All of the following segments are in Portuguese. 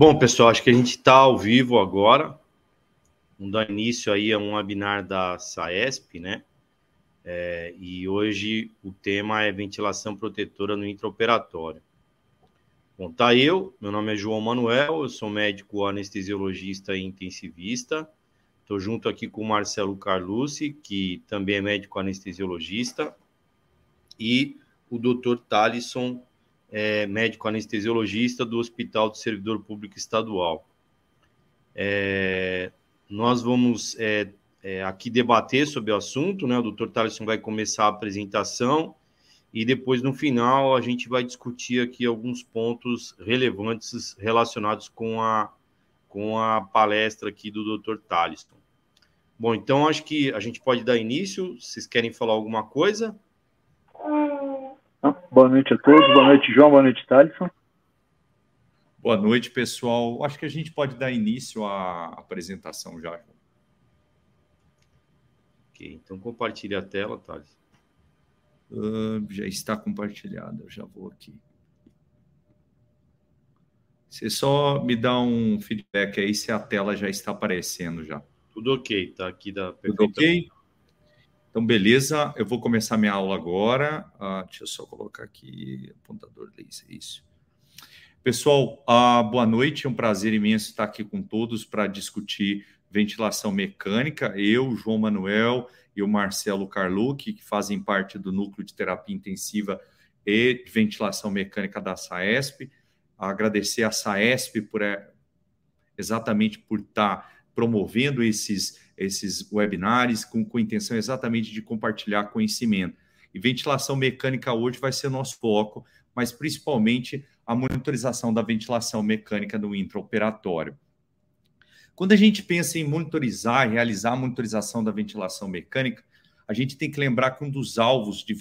Bom, pessoal, acho que a gente está ao vivo agora. Vamos dar início aí a um webinar da SAESP, né? É, e hoje o tema é ventilação protetora no intraoperatório. Bom, tá eu, meu nome é João Manuel, eu sou médico anestesiologista e intensivista. Estou junto aqui com o Marcelo Carlucci, que também é médico anestesiologista, e o Dr. Talisson é, médico anestesiologista do Hospital do Servidor Público Estadual. É, nós vamos é, é aqui debater sobre o assunto, né? O doutor Thaleson vai começar a apresentação e depois, no final, a gente vai discutir aqui alguns pontos relevantes relacionados com a, com a palestra aqui do doutor Thaleson. Bom, então acho que a gente pode dar início. Vocês querem falar alguma coisa? Boa noite a todos, boa noite, João, boa noite, Thaleson. Boa noite, pessoal. Acho que a gente pode dar início à apresentação já. Ok, então compartilhe a tela, Thales. Uh, já está compartilhada, eu já vou aqui. Você só me dá um feedback aí se a tela já está aparecendo já. Tudo ok, tá aqui da Tudo ok? Então, beleza, eu vou começar minha aula agora. Ah, deixa eu só colocar aqui, apontador laser, isso. Pessoal, ah, boa noite, é um prazer imenso estar aqui com todos para discutir ventilação mecânica. Eu, João Manuel e o Marcelo Carlucci, que fazem parte do núcleo de terapia intensiva e ventilação mecânica da SAESP. Agradecer a SAESP por é, exatamente por estar promovendo esses esses webinars com, com intenção exatamente de compartilhar conhecimento. E ventilação mecânica hoje vai ser nosso foco, mas principalmente a monitorização da ventilação mecânica no intraoperatório. Quando a gente pensa em monitorizar realizar a monitorização da ventilação mecânica, a gente tem que lembrar que um dos alvos de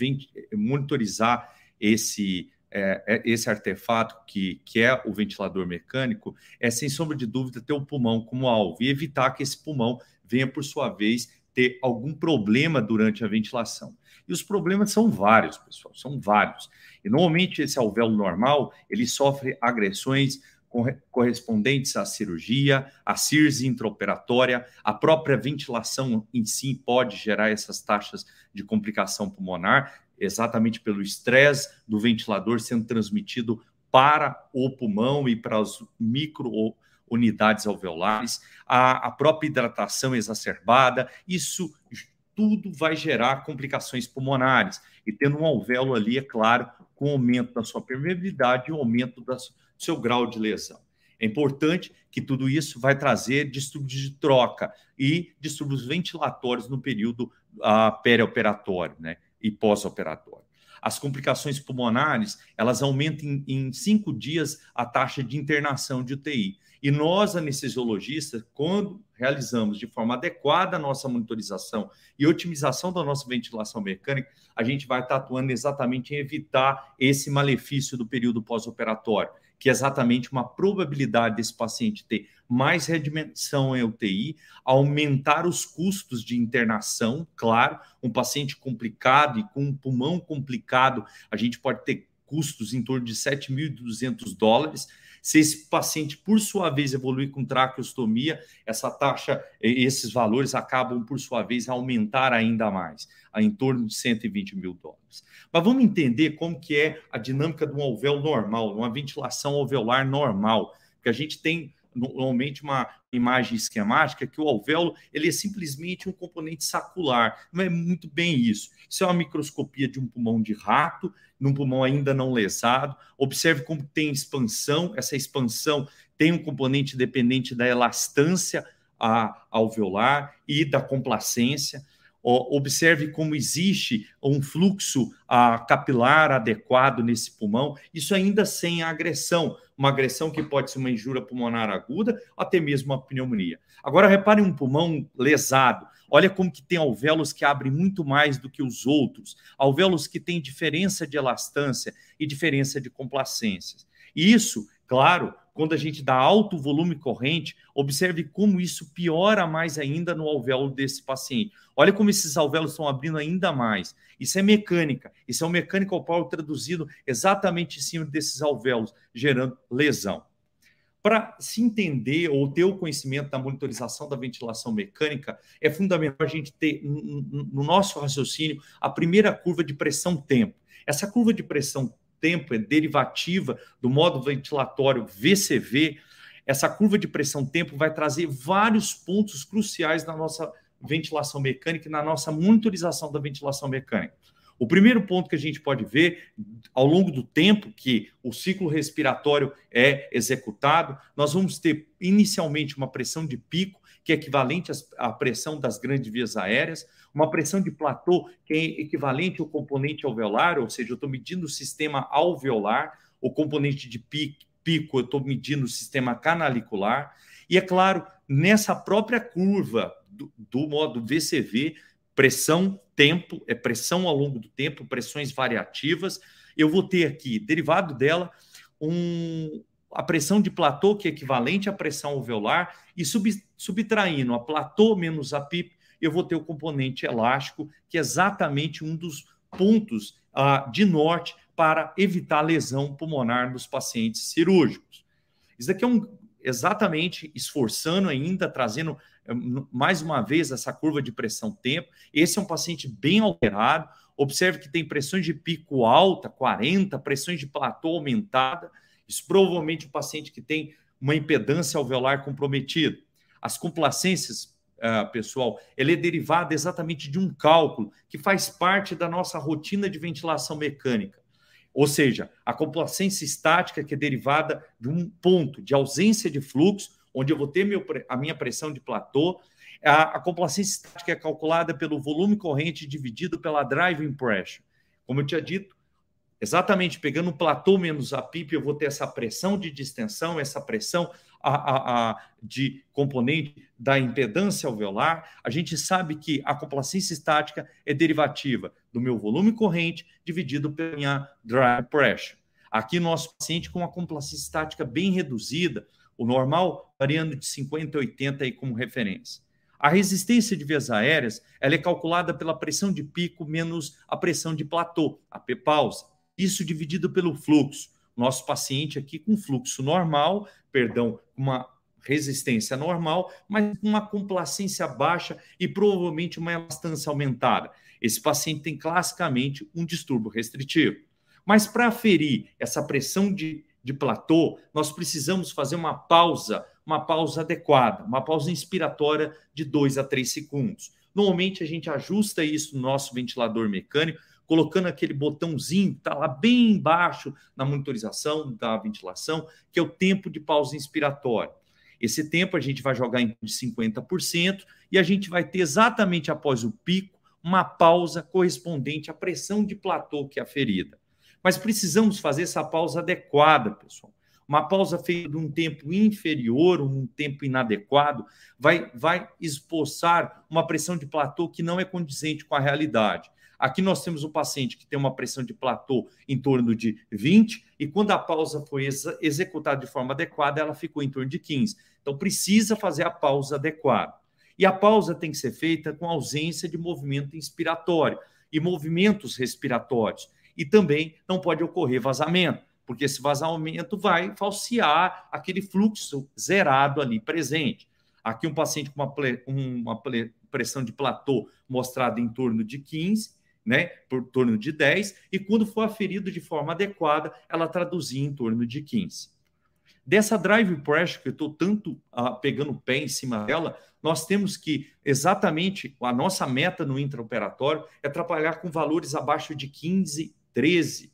monitorizar esse, é, é, esse artefato, que, que é o ventilador mecânico, é, sem sombra de dúvida, ter o pulmão como alvo e evitar que esse pulmão venha, por sua vez, ter algum problema durante a ventilação. E os problemas são vários, pessoal, são vários. E normalmente esse alvéolo normal, ele sofre agressões correspondentes à cirurgia, à cirse intraoperatória, a própria ventilação em si pode gerar essas taxas de complicação pulmonar, exatamente pelo estresse do ventilador sendo transmitido para o pulmão e para os micro unidades alveolares, a, a própria hidratação exacerbada, isso tudo vai gerar complicações pulmonares. E tendo um alvéolo ali, é claro, com aumento da sua permeabilidade e aumento do seu grau de lesão. É importante que tudo isso vai trazer distúrbios de troca e distúrbios ventilatórios no período uh, perioperatório né, e pós-operatório. As complicações pulmonares, elas aumentam em, em cinco dias a taxa de internação de UTI. E nós, anestesiologistas, quando realizamos de forma adequada a nossa monitorização e otimização da nossa ventilação mecânica, a gente vai estar atuando exatamente em evitar esse malefício do período pós-operatório, que é exatamente uma probabilidade desse paciente ter mais redimensão em UTI, aumentar os custos de internação, claro, um paciente complicado e com um pulmão complicado, a gente pode ter custos em torno de 7.200 dólares, se esse paciente, por sua vez, evoluir com traqueostomia, essa taxa, esses valores acabam, por sua vez, a aumentar ainda mais, a em torno de 120 mil dólares. Mas vamos entender como que é a dinâmica de um alvéolo normal, uma ventilação alveolar normal, porque a gente tem normalmente uma imagem esquemática que o alvéolo ele é simplesmente um componente sacular. Não é muito bem isso. Isso é uma microscopia de um pulmão de rato, num pulmão ainda não lesado. Observe como tem expansão. Essa expansão tem um componente dependente da elastância alveolar e da complacência. Observe como existe um fluxo capilar adequado nesse pulmão, isso ainda sem agressão, uma agressão que pode ser uma injúria pulmonar aguda, até mesmo uma pneumonia. Agora, reparem um pulmão lesado. Olha como que tem alvéolos que abrem muito mais do que os outros, alvéolos que têm diferença de elastância e diferença de complacências. Isso, claro, quando a gente dá alto volume corrente, observe como isso piora mais ainda no alvéolo desse paciente. Olha como esses alvéolos estão abrindo ainda mais. Isso é mecânica. Isso é um mechanical power traduzido exatamente em cima desses alvéolos, gerando lesão. para se entender ou ter o conhecimento da monitorização da ventilação mecânica, é fundamental a gente ter no nosso raciocínio a primeira curva de pressão-tempo. Essa curva de pressão-tempo é derivativa do modo ventilatório VCV. Essa curva de pressão-tempo vai trazer vários pontos cruciais na nossa ventilação mecânica e na nossa monitorização da ventilação mecânica. O primeiro ponto que a gente pode ver ao longo do tempo que o ciclo respiratório é executado, nós vamos ter inicialmente uma pressão de pico, que é equivalente à pressão das grandes vias aéreas, uma pressão de platô, que é equivalente ao componente alveolar, ou seja, eu estou medindo o sistema alveolar, o componente de pico, eu estou medindo o sistema canalicular, e é claro, nessa própria curva do, do modo VCV, pressão, tempo, é pressão ao longo do tempo, pressões variativas. Eu vou ter aqui, derivado dela, um, a pressão de platô, que é equivalente à pressão alveolar, e sub, subtraindo a platô menos a PIP, eu vou ter o componente elástico, que é exatamente um dos pontos uh, de norte para evitar lesão pulmonar nos pacientes cirúrgicos. Isso daqui é um exatamente esforçando ainda, trazendo é, mais uma vez, essa curva de pressão-tempo. Esse é um paciente bem alterado. Observe que tem pressões de pico alta, 40, pressões de platô aumentada. Isso provavelmente um paciente que tem uma impedância alveolar comprometida. As complacências, uh, pessoal, ela é derivada exatamente de um cálculo que faz parte da nossa rotina de ventilação mecânica. Ou seja, a complacência estática que é derivada de um ponto de ausência de fluxo onde eu vou ter meu, a minha pressão de platô. A, a complacência estática é calculada pelo volume corrente dividido pela driving pressure. Como eu tinha dito, exatamente pegando o platô menos a PIP, eu vou ter essa pressão de distensão, essa pressão a, a, a, de componente da impedância alveolar. A gente sabe que a complacência estática é derivativa do meu volume corrente dividido pela minha drive pressure. Aqui, nosso paciente com uma complacência estática bem reduzida, o normal variando de 50 a 80 aí como referência. A resistência de vias aéreas ela é calculada pela pressão de pico menos a pressão de platô, a P pausa. Isso dividido pelo fluxo. Nosso paciente aqui com fluxo normal, perdão, uma resistência normal, mas uma complacência baixa e provavelmente uma elastância aumentada. Esse paciente tem classicamente um distúrbio restritivo. Mas para aferir essa pressão de de platô, nós precisamos fazer uma pausa, uma pausa adequada, uma pausa inspiratória de 2 a 3 segundos. Normalmente a gente ajusta isso no nosso ventilador mecânico, colocando aquele botãozinho que está lá bem embaixo na monitorização da ventilação, que é o tempo de pausa inspiratória. Esse tempo a gente vai jogar em de 50% e a gente vai ter exatamente após o pico uma pausa correspondente à pressão de platô que é aferida. Mas precisamos fazer essa pausa adequada, pessoal. Uma pausa feita num tempo inferior, um tempo inadequado, vai, vai expulsar uma pressão de platô que não é condizente com a realidade. Aqui nós temos um paciente que tem uma pressão de platô em torno de 20, e quando a pausa foi ex executada de forma adequada, ela ficou em torno de 15. Então, precisa fazer a pausa adequada. E a pausa tem que ser feita com ausência de movimento inspiratório e movimentos respiratórios e também não pode ocorrer vazamento, porque esse vazamento vai falsear aquele fluxo zerado ali presente. Aqui um paciente com uma, uma pressão de platô mostrada em torno de 15, né, por torno de 10, e quando for aferido de forma adequada, ela traduzia em torno de 15. Dessa drive pressure que eu estou tanto uh, pegando o pé em cima dela, nós temos que exatamente a nossa meta no intraoperatório é trabalhar com valores abaixo de 15 13.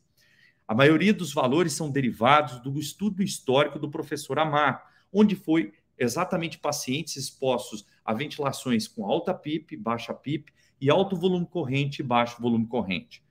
A maioria dos valores são derivados do estudo histórico do professor Amar, onde foi exatamente pacientes expostos a ventilações com alta PIP, baixa PIP e alto volume corrente e baixo volume corrente.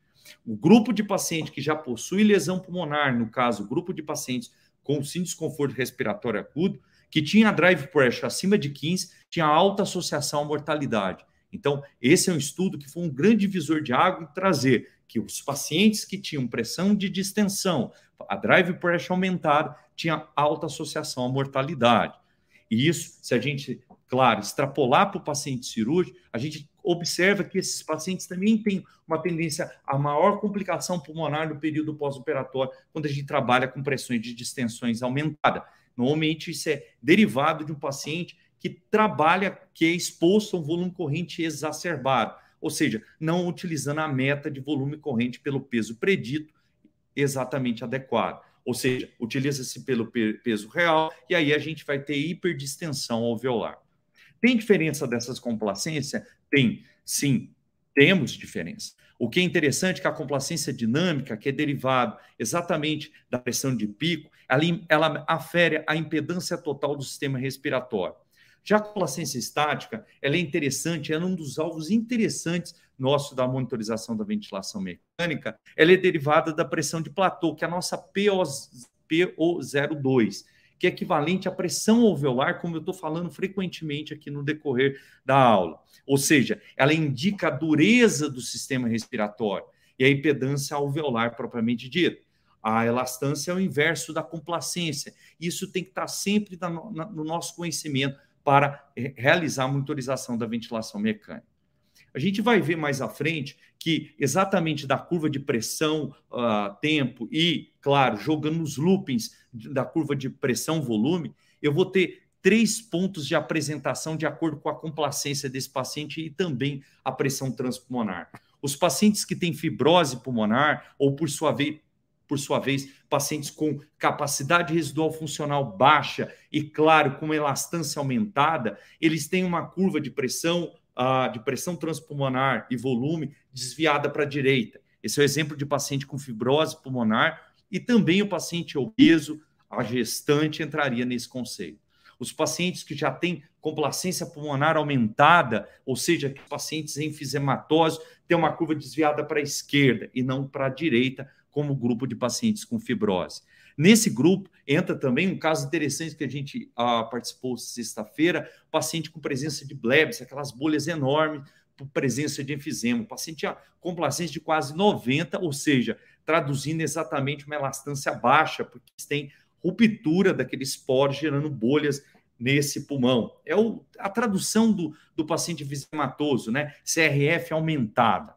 O grupo de paciente que já possui lesão pulmonar, no caso, grupo de pacientes com sim desconforto respiratório agudo, que tinha drive pressure acima de 15, tinha alta associação à mortalidade. Então, esse é um estudo que foi um grande divisor de água em trazer que os pacientes que tinham pressão de distensão, a drive pressure aumentada, tinha alta associação à mortalidade. E isso, se a gente, claro, extrapolar para o paciente cirúrgico, a gente observa que esses pacientes também têm uma tendência a maior complicação pulmonar no período pós-operatório, quando a gente trabalha com pressões de distensões aumentada. Normalmente isso é derivado de um paciente que trabalha, que é exposto a um volume corrente exacerbado, ou seja, não utilizando a meta de volume corrente pelo peso predito exatamente adequado. Ou seja, utiliza-se pelo peso real e aí a gente vai ter hiperdistensão alveolar. Tem diferença dessas complacências? Sim, temos diferença. O que é interessante é que a complacência dinâmica, que é derivado exatamente da pressão de pico, ela, ela afere a impedância total do sistema respiratório. Já a complacência estática, ela é interessante, é um dos alvos interessantes nosso da monitorização da ventilação mecânica, ela é derivada da pressão de platô, que é a nossa PO, PO02 que é equivalente à pressão alveolar, como eu estou falando frequentemente aqui no decorrer da aula. Ou seja, ela indica a dureza do sistema respiratório e a impedância alveolar propriamente dita. A elastância é o inverso da complacência. Isso tem que estar sempre no nosso conhecimento para realizar a monitorização da ventilação mecânica. A gente vai ver mais à frente que exatamente da curva de pressão, uh, tempo e, claro, jogando os loopings da curva de pressão-volume, eu vou ter três pontos de apresentação de acordo com a complacência desse paciente e também a pressão transpulmonar. Os pacientes que têm fibrose pulmonar ou, por sua vez, por sua vez, pacientes com capacidade residual funcional baixa e, claro, com elastância aumentada, eles têm uma curva de pressão uh, de pressão transpulmonar e volume desviada para a direita. Esse é o exemplo de paciente com fibrose pulmonar e também o paciente obeso, a gestante entraria nesse conceito. Os pacientes que já têm complacência pulmonar aumentada, ou seja, pacientes enfisematose têm uma curva desviada para a esquerda e não para a direita, como grupo de pacientes com fibrose. Nesse grupo entra também um caso interessante que a gente ah, participou sexta-feira, paciente com presença de blebs, aquelas bolhas enormes, presença de enfisema. Paciente complacência de quase 90, ou seja, traduzindo exatamente uma elastância baixa, porque tem ruptura daqueles poros gerando bolhas nesse pulmão. É o, a tradução do, do paciente enfisematoso, né? CRF aumentada.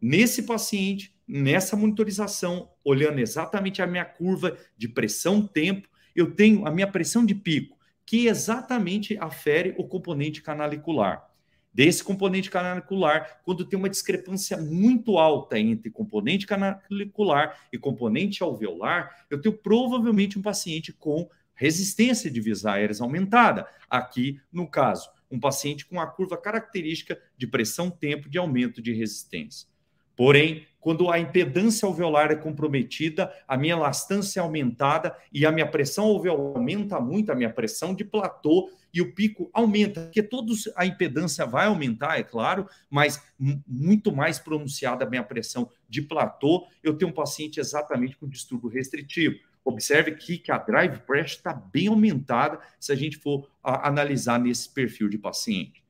Nesse paciente, nessa monitorização, olhando exatamente a minha curva de pressão-tempo, eu tenho a minha pressão de pico, que exatamente afere o componente canalicular. Desse componente canalicular, quando tem uma discrepância muito alta entre componente canalicular e componente alveolar, eu tenho provavelmente um paciente com resistência de vias aéreas aumentada. Aqui, no caso, um paciente com a curva característica de pressão-tempo de aumento de resistência. Porém, quando a impedância alveolar é comprometida, a minha elastância é aumentada e a minha pressão alveolar aumenta muito, a minha pressão de platô e o pico aumenta, porque todos a impedância vai aumentar, é claro, mas muito mais pronunciada a minha pressão de platô, eu tenho um paciente exatamente com distúrbio restritivo. Observe aqui que a drive pressure está bem aumentada se a gente for a, analisar nesse perfil de paciente.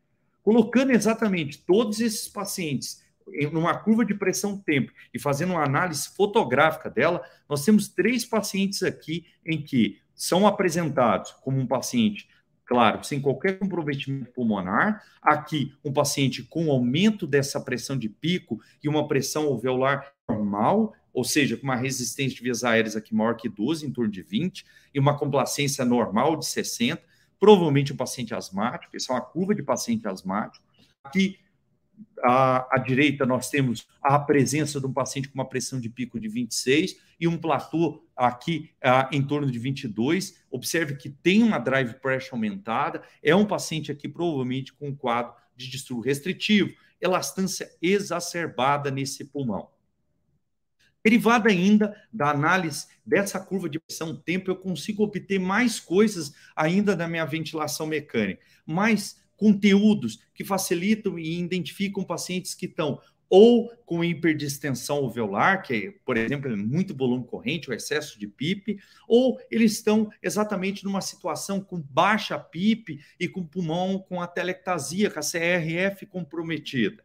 Colocando exatamente todos esses pacientes numa curva de pressão-tempo e fazendo uma análise fotográfica dela, nós temos três pacientes aqui em que são apresentados como um paciente, claro, sem qualquer comprometimento pulmonar, aqui um paciente com aumento dessa pressão de pico e uma pressão alveolar normal, ou seja, com uma resistência de vias aéreas aqui maior que 12, em torno de 20, e uma complacência normal de 60, provavelmente um paciente asmático, essa é uma curva de paciente asmático. Aqui à, à, direita, nós temos a presença de um paciente com uma pressão de pico de 26 e um platô aqui em torno de 22. Observe que tem uma drive pressure aumentada. É um paciente aqui, provavelmente, com um quadro de distúrbio restritivo, elastância exacerbada nesse pulmão. Derivada ainda da análise dessa curva de pressão-tempo, eu consigo obter mais coisas ainda da minha ventilação mecânica, mais conteúdos que facilitam e identificam pacientes que estão ou com hiperdistensão alveolar, que, é, por exemplo, é muito volume corrente, o excesso de PIP, ou eles estão exatamente numa situação com baixa PIP e com pulmão com a telectasia, com a CRF comprometida.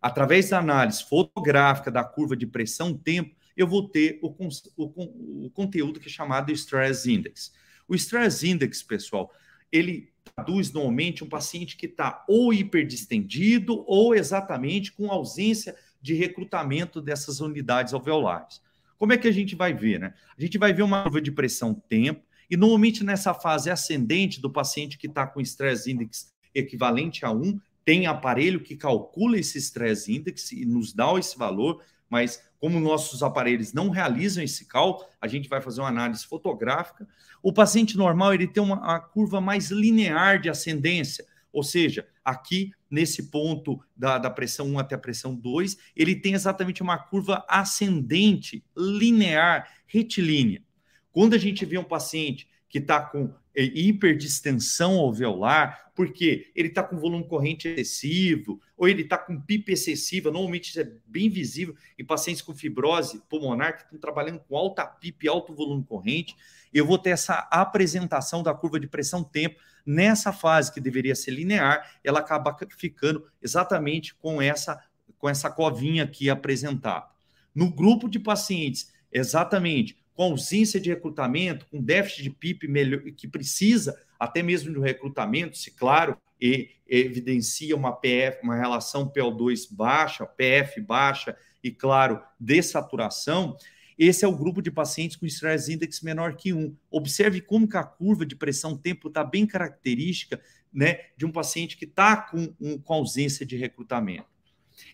Através da análise fotográfica da curva de pressão-tempo, eu vou ter o, o, o conteúdo que é chamado Stress Index. O Stress Index, pessoal, ele traduz normalmente um paciente que está ou hiperdistendido ou exatamente com ausência de recrutamento dessas unidades alveolares. Como é que a gente vai ver, né? A gente vai ver uma curva de pressão tempo E normalmente nessa fase ascendente do paciente que está com stress index equivalente a 1, tem aparelho que calcula esse stress index e nos dá esse valor, mas como nossos aparelhos não realizam esse cálculo, a gente vai fazer uma análise fotográfica. O paciente normal ele tem uma curva mais linear de ascendência, ou seja, aqui nesse ponto da, da pressão 1 até a pressão 2, ele tem exatamente uma curva ascendente, linear, retilínea. Quando a gente vê um paciente que está com hiperdistensão alveolar, porque ele está com volume corrente excessivo, ou ele está com PIP excessiva, normalmente isso é bem visível em pacientes com fibrose pulmonar que estão trabalhando com alta PIP, alto volume corrente, eu vou ter essa apresentação da curva de pressão-tempo nessa fase que deveria ser linear, ela acaba ficando exatamente com essa com essa covinha aqui apresentada. No grupo de pacientes, exatamente com ausência de recrutamento, com déficit de PIB melhor, que precisa até mesmo de um recrutamento, se claro, e evidencia uma PF, uma relação PO2 baixa, PF baixa e, claro, dessaturação, esse é o grupo de pacientes com stress index menor que 1. Observe como que a curva de pressão tempo está bem característica né, de um paciente que está com, um, com ausência de recrutamento.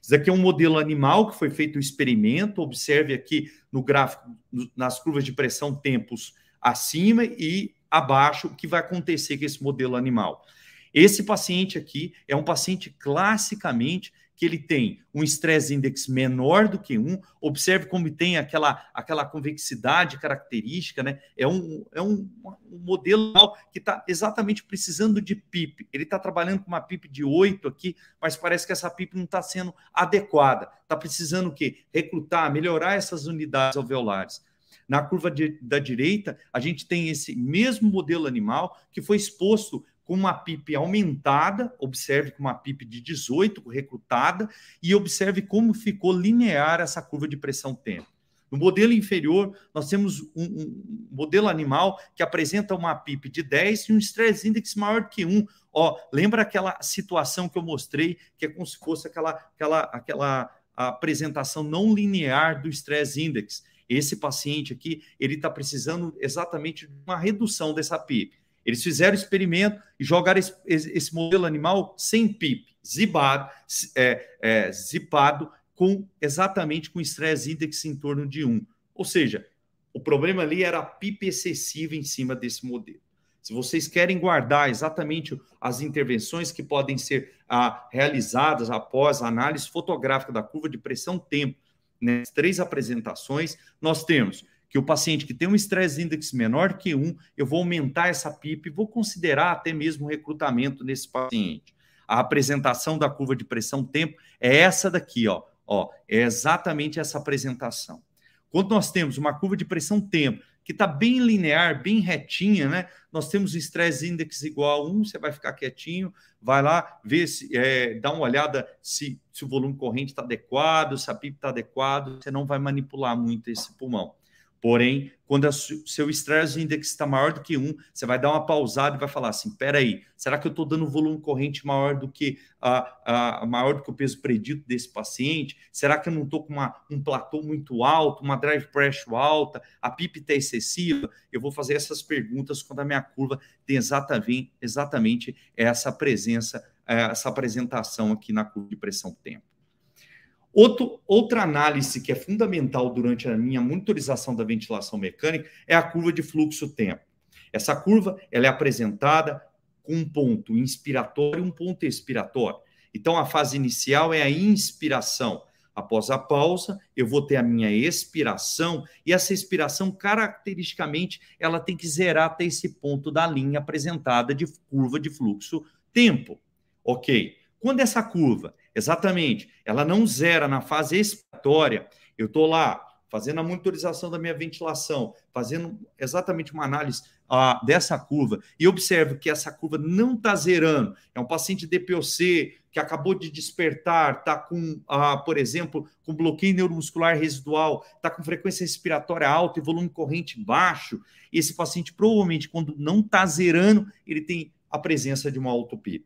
Isso aqui é um modelo animal que foi feito um experimento. Observe aqui no gráfico, nas curvas de pressão, tempos acima e abaixo, o que vai acontecer com esse modelo animal. Esse paciente aqui é um paciente classicamente que ele tem um stress index menor do que um, observe como tem aquela, aquela convexidade característica, né? É um, é um, um modelo que está exatamente precisando de PIP. Ele está trabalhando com uma PIP de 8 aqui, mas parece que essa PIP não está sendo adequada. Está precisando o quê? Recrutar, melhorar essas unidades alveolares. Na curva de, da direita, a gente tem esse mesmo modelo animal que foi exposto com uma PIP aumentada, observe com uma PIP de 18 recrutada, e observe como ficou linear essa curva de pressão-tempo. No modelo inferior, nós temos um, um, modelo animal que apresenta uma PIP de 10 e um stress index maior que 1. Ó, lembra aquela situação que eu mostrei, que é como se fosse aquela, aquela, aquela apresentação não linear do stress index. Esse paciente aqui, ele está precisando exatamente de uma redução dessa PIP. Eles fizeram experimento e jogaram esse, esse modelo animal sem PIP, zibado, é, é, zipado, com exatamente com estresse index em torno de 1. Ou seja, o problema ali era a PIP excessiva em cima desse modelo. Se vocês querem guardar exatamente as intervenções que podem ser ah, realizadas após a análise fotográfica da curva de pressão-tempo, nas três apresentações, nós temos que o paciente que tem um stress index menor que um, eu vou aumentar essa PIP e vou considerar até mesmo recrutamento nesse paciente. A apresentação da curva de pressão tempo é essa daqui, ó. ó é exatamente essa apresentação. Quando nós temos uma curva de pressão tempo que está bem linear, bem retinha, né? Nós temos o stress index igual a 1, você vai ficar quietinho, vai lá, ver se, é, dá uma olhada se, se o volume corrente está adequado, se a PIP está adequado, você não vai manipular muito esse pulmão. Porém, quando o seu stress index está maior do que um, você vai dar uma pausada e vai falar assim: peraí, será que eu estou dando volume corrente maior do que a, a, maior do que o peso predito desse paciente? Será que eu não estou com uma, um platô muito alto, uma drive pressure alta, a PIP está excessiva? Eu vou fazer essas perguntas quando a minha curva tem exatamente, exatamente essa presença, eh, essa apresentação aqui na curva de pressão tempo. Outro, outra análise que é fundamental durante a minha monitorização da ventilação mecânica é a curva de fluxo-tempo. Essa curva ela é apresentada com um ponto inspiratório e um ponto expiratório. Então, a fase inicial é a inspiração. Após a pausa, eu vou ter a minha expiração, e essa expiração, caracteristicamente, ela tem que zerar até esse ponto da linha apresentada de curva de fluxo-tempo. Ok. Quando essa curva Exatamente. Ela não zera na fase expiratória. Eu estou lá fazendo a monitorização da minha ventilação, fazendo exatamente uma análise uh, dessa curva e observo que essa curva não está zerando. É um paciente DPOC que acabou de despertar, está com, uh, por exemplo, com bloqueio neuromuscular residual, está com frequência respiratória alta e volume corrente baixo. Esse paciente, provavelmente, quando não está zerando, ele tem a presença de uma autopip.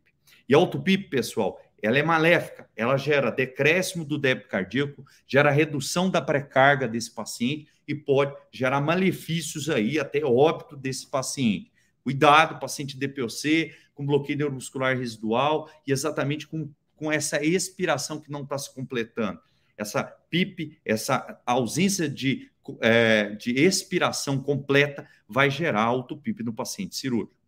E autopip, pessoal, ela é maléfica, ela gera decréscimo do débito cardíaco, gera redução da pré-carga desse paciente e pode gerar malefícios aí, até óbito desse paciente. Cuidado, paciente DPOC, com bloqueio neuromuscular residual e exatamente com, com essa expiração que não está se completando. Essa PIP, essa ausência de, é, de expiração completa vai gerar auto-PIP no paciente cirúrgico.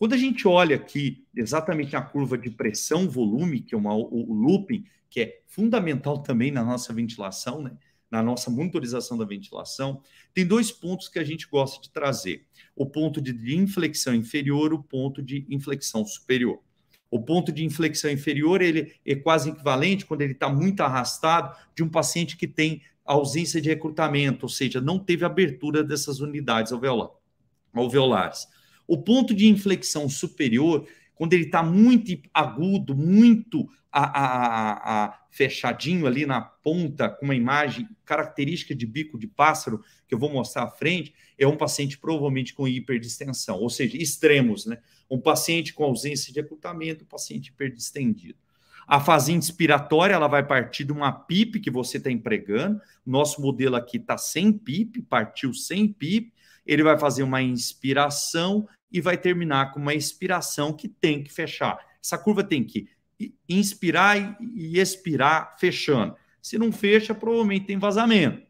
Quando a gente olha aqui exatamente a curva de pressão-volume, que é uma, o, o looping, que é fundamental também na nossa ventilação, né? na nossa monitorização da ventilação, tem dois pontos que a gente gosta de trazer: o ponto de inflexão inferior, o ponto de inflexão superior. O ponto de inflexão inferior ele é quase equivalente quando ele está muito arrastado de um paciente que tem ausência de recrutamento, ou seja, não teve abertura dessas unidades alveolares. O ponto de inflexão superior, quando ele está muito agudo, muito a, a, a, fechadinho ali na ponta, com uma imagem característica de bico de pássaro, que eu vou mostrar à frente, é um paciente provavelmente com hiperdistensão, ou seja, extremos, né? Um paciente com ausência de recrutamento, um paciente hiperdistendido. A fase inspiratória ela vai partir de uma PIP que você está empregando. Nosso modelo aqui está sem PIP, partiu sem PIP. Ele vai fazer uma inspiração e vai terminar com uma expiração que tem que fechar. Essa curva tem que inspirar e expirar fechando. Se não fecha, provavelmente tem vazamento.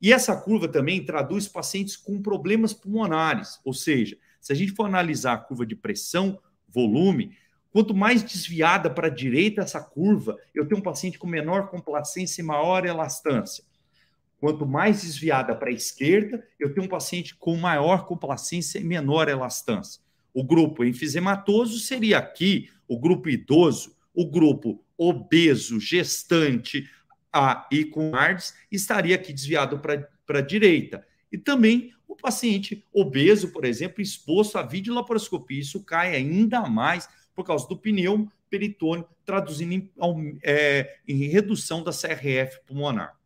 E essa curva também traduz pacientes com problemas pulmonares, ou seja, se a gente for analisar a curva de pressão, volume, quanto mais desviada para a direita essa curva, eu tenho um paciente com menor complacência e maior elastância. Quanto mais desviada para a esquerda, eu tenho um paciente com maior complacência e menor elastância. O grupo enfisematoso seria aqui o grupo idoso, o grupo obeso, gestante a, e com ARDS estaria aqui desviado para a direita. E também o paciente obeso, por exemplo, exposto à videolaparoscopia. Isso cai ainda mais por causa do pneu peritônio, traduzindo em, é, em redução da CRF pulmonar.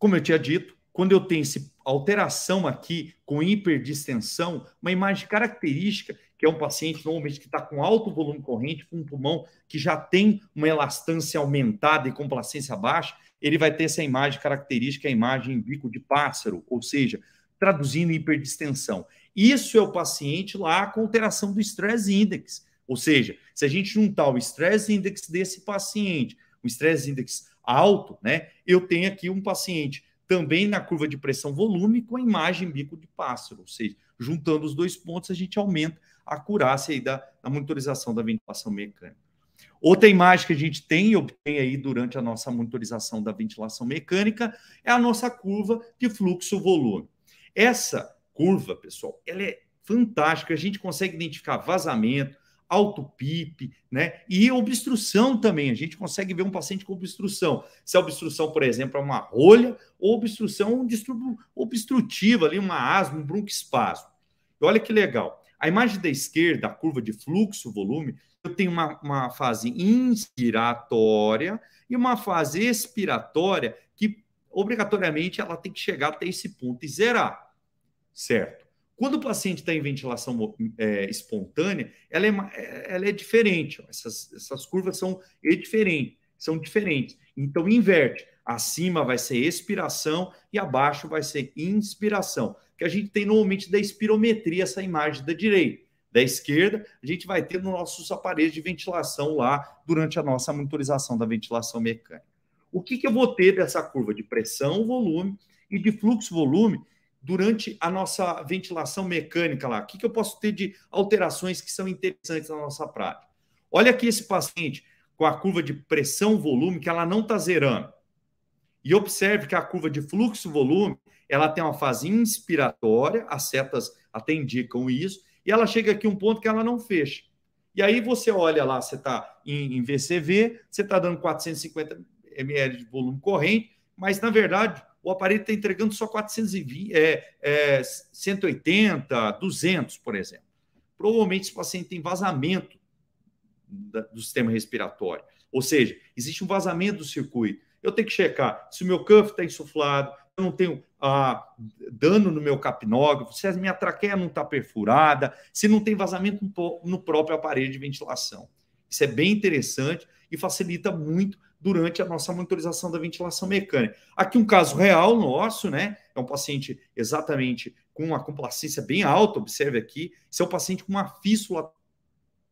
Como eu tinha dito, quando eu tenho essa alteração aqui com hiperdistensão, uma imagem característica, que é um paciente normalmente que está com alto volume corrente, com um pulmão que já tem uma elastância aumentada e complacência baixa, ele vai ter essa imagem característica, a imagem bico de pássaro, ou seja, traduzindo hiperdistensão. Isso é o paciente lá com alteração do stress index. Ou seja, se a gente juntar o stress index desse paciente, o stress index alto, né? Eu tenho aqui um paciente também na curva de pressão volume com a imagem bico de pássaro, ou seja, juntando os dois pontos, a gente aumenta a acurácia aí da, da monitorização da ventilação mecânica. Outra imagem que a gente tem e obtém aí durante a nossa monitorização da ventilação mecânica é a nossa curva de fluxo-volume. Essa curva, pessoal, ela é fantástica, a gente consegue identificar vazamento, autopipe, né? E obstrução também. A gente consegue ver um paciente com obstrução. Se a obstrução, por exemplo, é uma rolha ou obstrução obstrutiva, ali, uma asma, um broncoespasmo. E olha que legal. A imagem da esquerda, a curva de fluxo, volume, eu tenho uma, uma fase inspiratória e uma fase expiratória que, obrigatoriamente, ela tem que chegar até esse ponto e zerar, certo? Quando o paciente está em ventilação é, espontânea, ela é, ela é diferente. Essas, essas curvas são diferentes, são diferentes. Então, inverte. Acima vai ser expiração e abaixo vai ser inspiração. Que a gente tem normalmente da espirometria, essa imagem da direita. Da esquerda, a gente vai ter nos nossos aparelhos de ventilação lá durante a nossa monitorização da ventilação mecânica. O que, que eu vou ter dessa curva de pressão, volume e de fluxo, volume durante a nossa ventilação mecânica lá? O que, que eu posso ter de alterações que são interessantes na nossa prática? Olha aqui esse paciente com a curva de pressão-volume que ela não está zerando. E observe que a curva de fluxo-volume ela tem uma fase inspiratória, as setas até indicam isso, e ela chega aqui um ponto que ela não fecha. E aí você olha lá, você está em, em VCV, você está dando 450 ml de volume corrente, mas na verdade o aparelho está entregando só 420, é, é, 180, 200, por exemplo. Provavelmente esse paciente tem vazamento da, do sistema respiratório. Ou seja, existe um vazamento do circuito. Eu tenho que checar se o meu cuff está insuflado, eu não tenho ah, dano no meu capnógrafo, se a minha traqueia não está perfurada, se não tem vazamento no, próprio aparelho de ventilação. Isso é bem interessante e facilita muito durante a nossa monitorização da ventilação mecânica. Aqui um caso real nosso, né? É um paciente exatamente com uma complacência bem alta, observe aqui. Esse é um paciente com uma fístula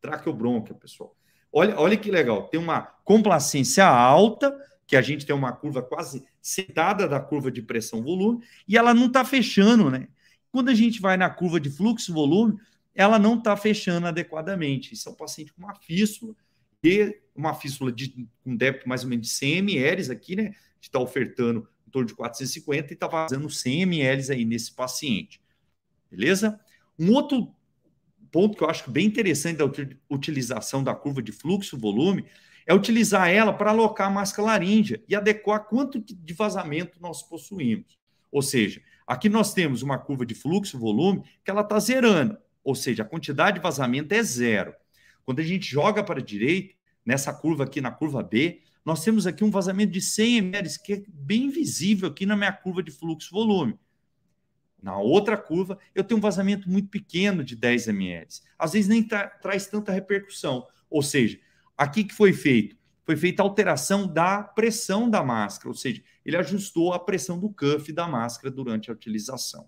traqueobrônquia, pessoal. Olha, olha que legal, tem uma complacência alta, que a gente tem uma curva quase sentada da curva de pressão-volume, e ela não está fechando, né? Quando a gente vai na curva de fluxo-volume, ela não está fechando adequadamente. Isso é um paciente com uma fístula, e uma fístula de um débito mais ou menos de 100 ml aqui, né? Gente está ofertando em torno de 450 e está vazando 100 ml aí nesse paciente. Beleza? Um outro ponto que eu acho bem interessante da utilização da curva de fluxo-volume é utilizar ela para alocar a máscara laríngea e adequar quanto de vazamento nós possuímos. Ou seja, aqui nós temos uma curva de fluxo-volume que ela está zerando, ou seja, a quantidade de vazamento é zero. Quando a gente joga para a direita, nessa curva aqui, na curva B, nós temos aqui um vazamento de 100 ml, que é bem visível aqui na minha curva de fluxo-volume. Na outra curva, eu tenho um vazamento muito pequeno de 10 ml. Às vezes nem tra traz tanta repercussão. Ou seja, aqui que foi feito? Foi feita a alteração da pressão da máscara, ou seja, ele ajustou a pressão do cuff da máscara durante a utilização.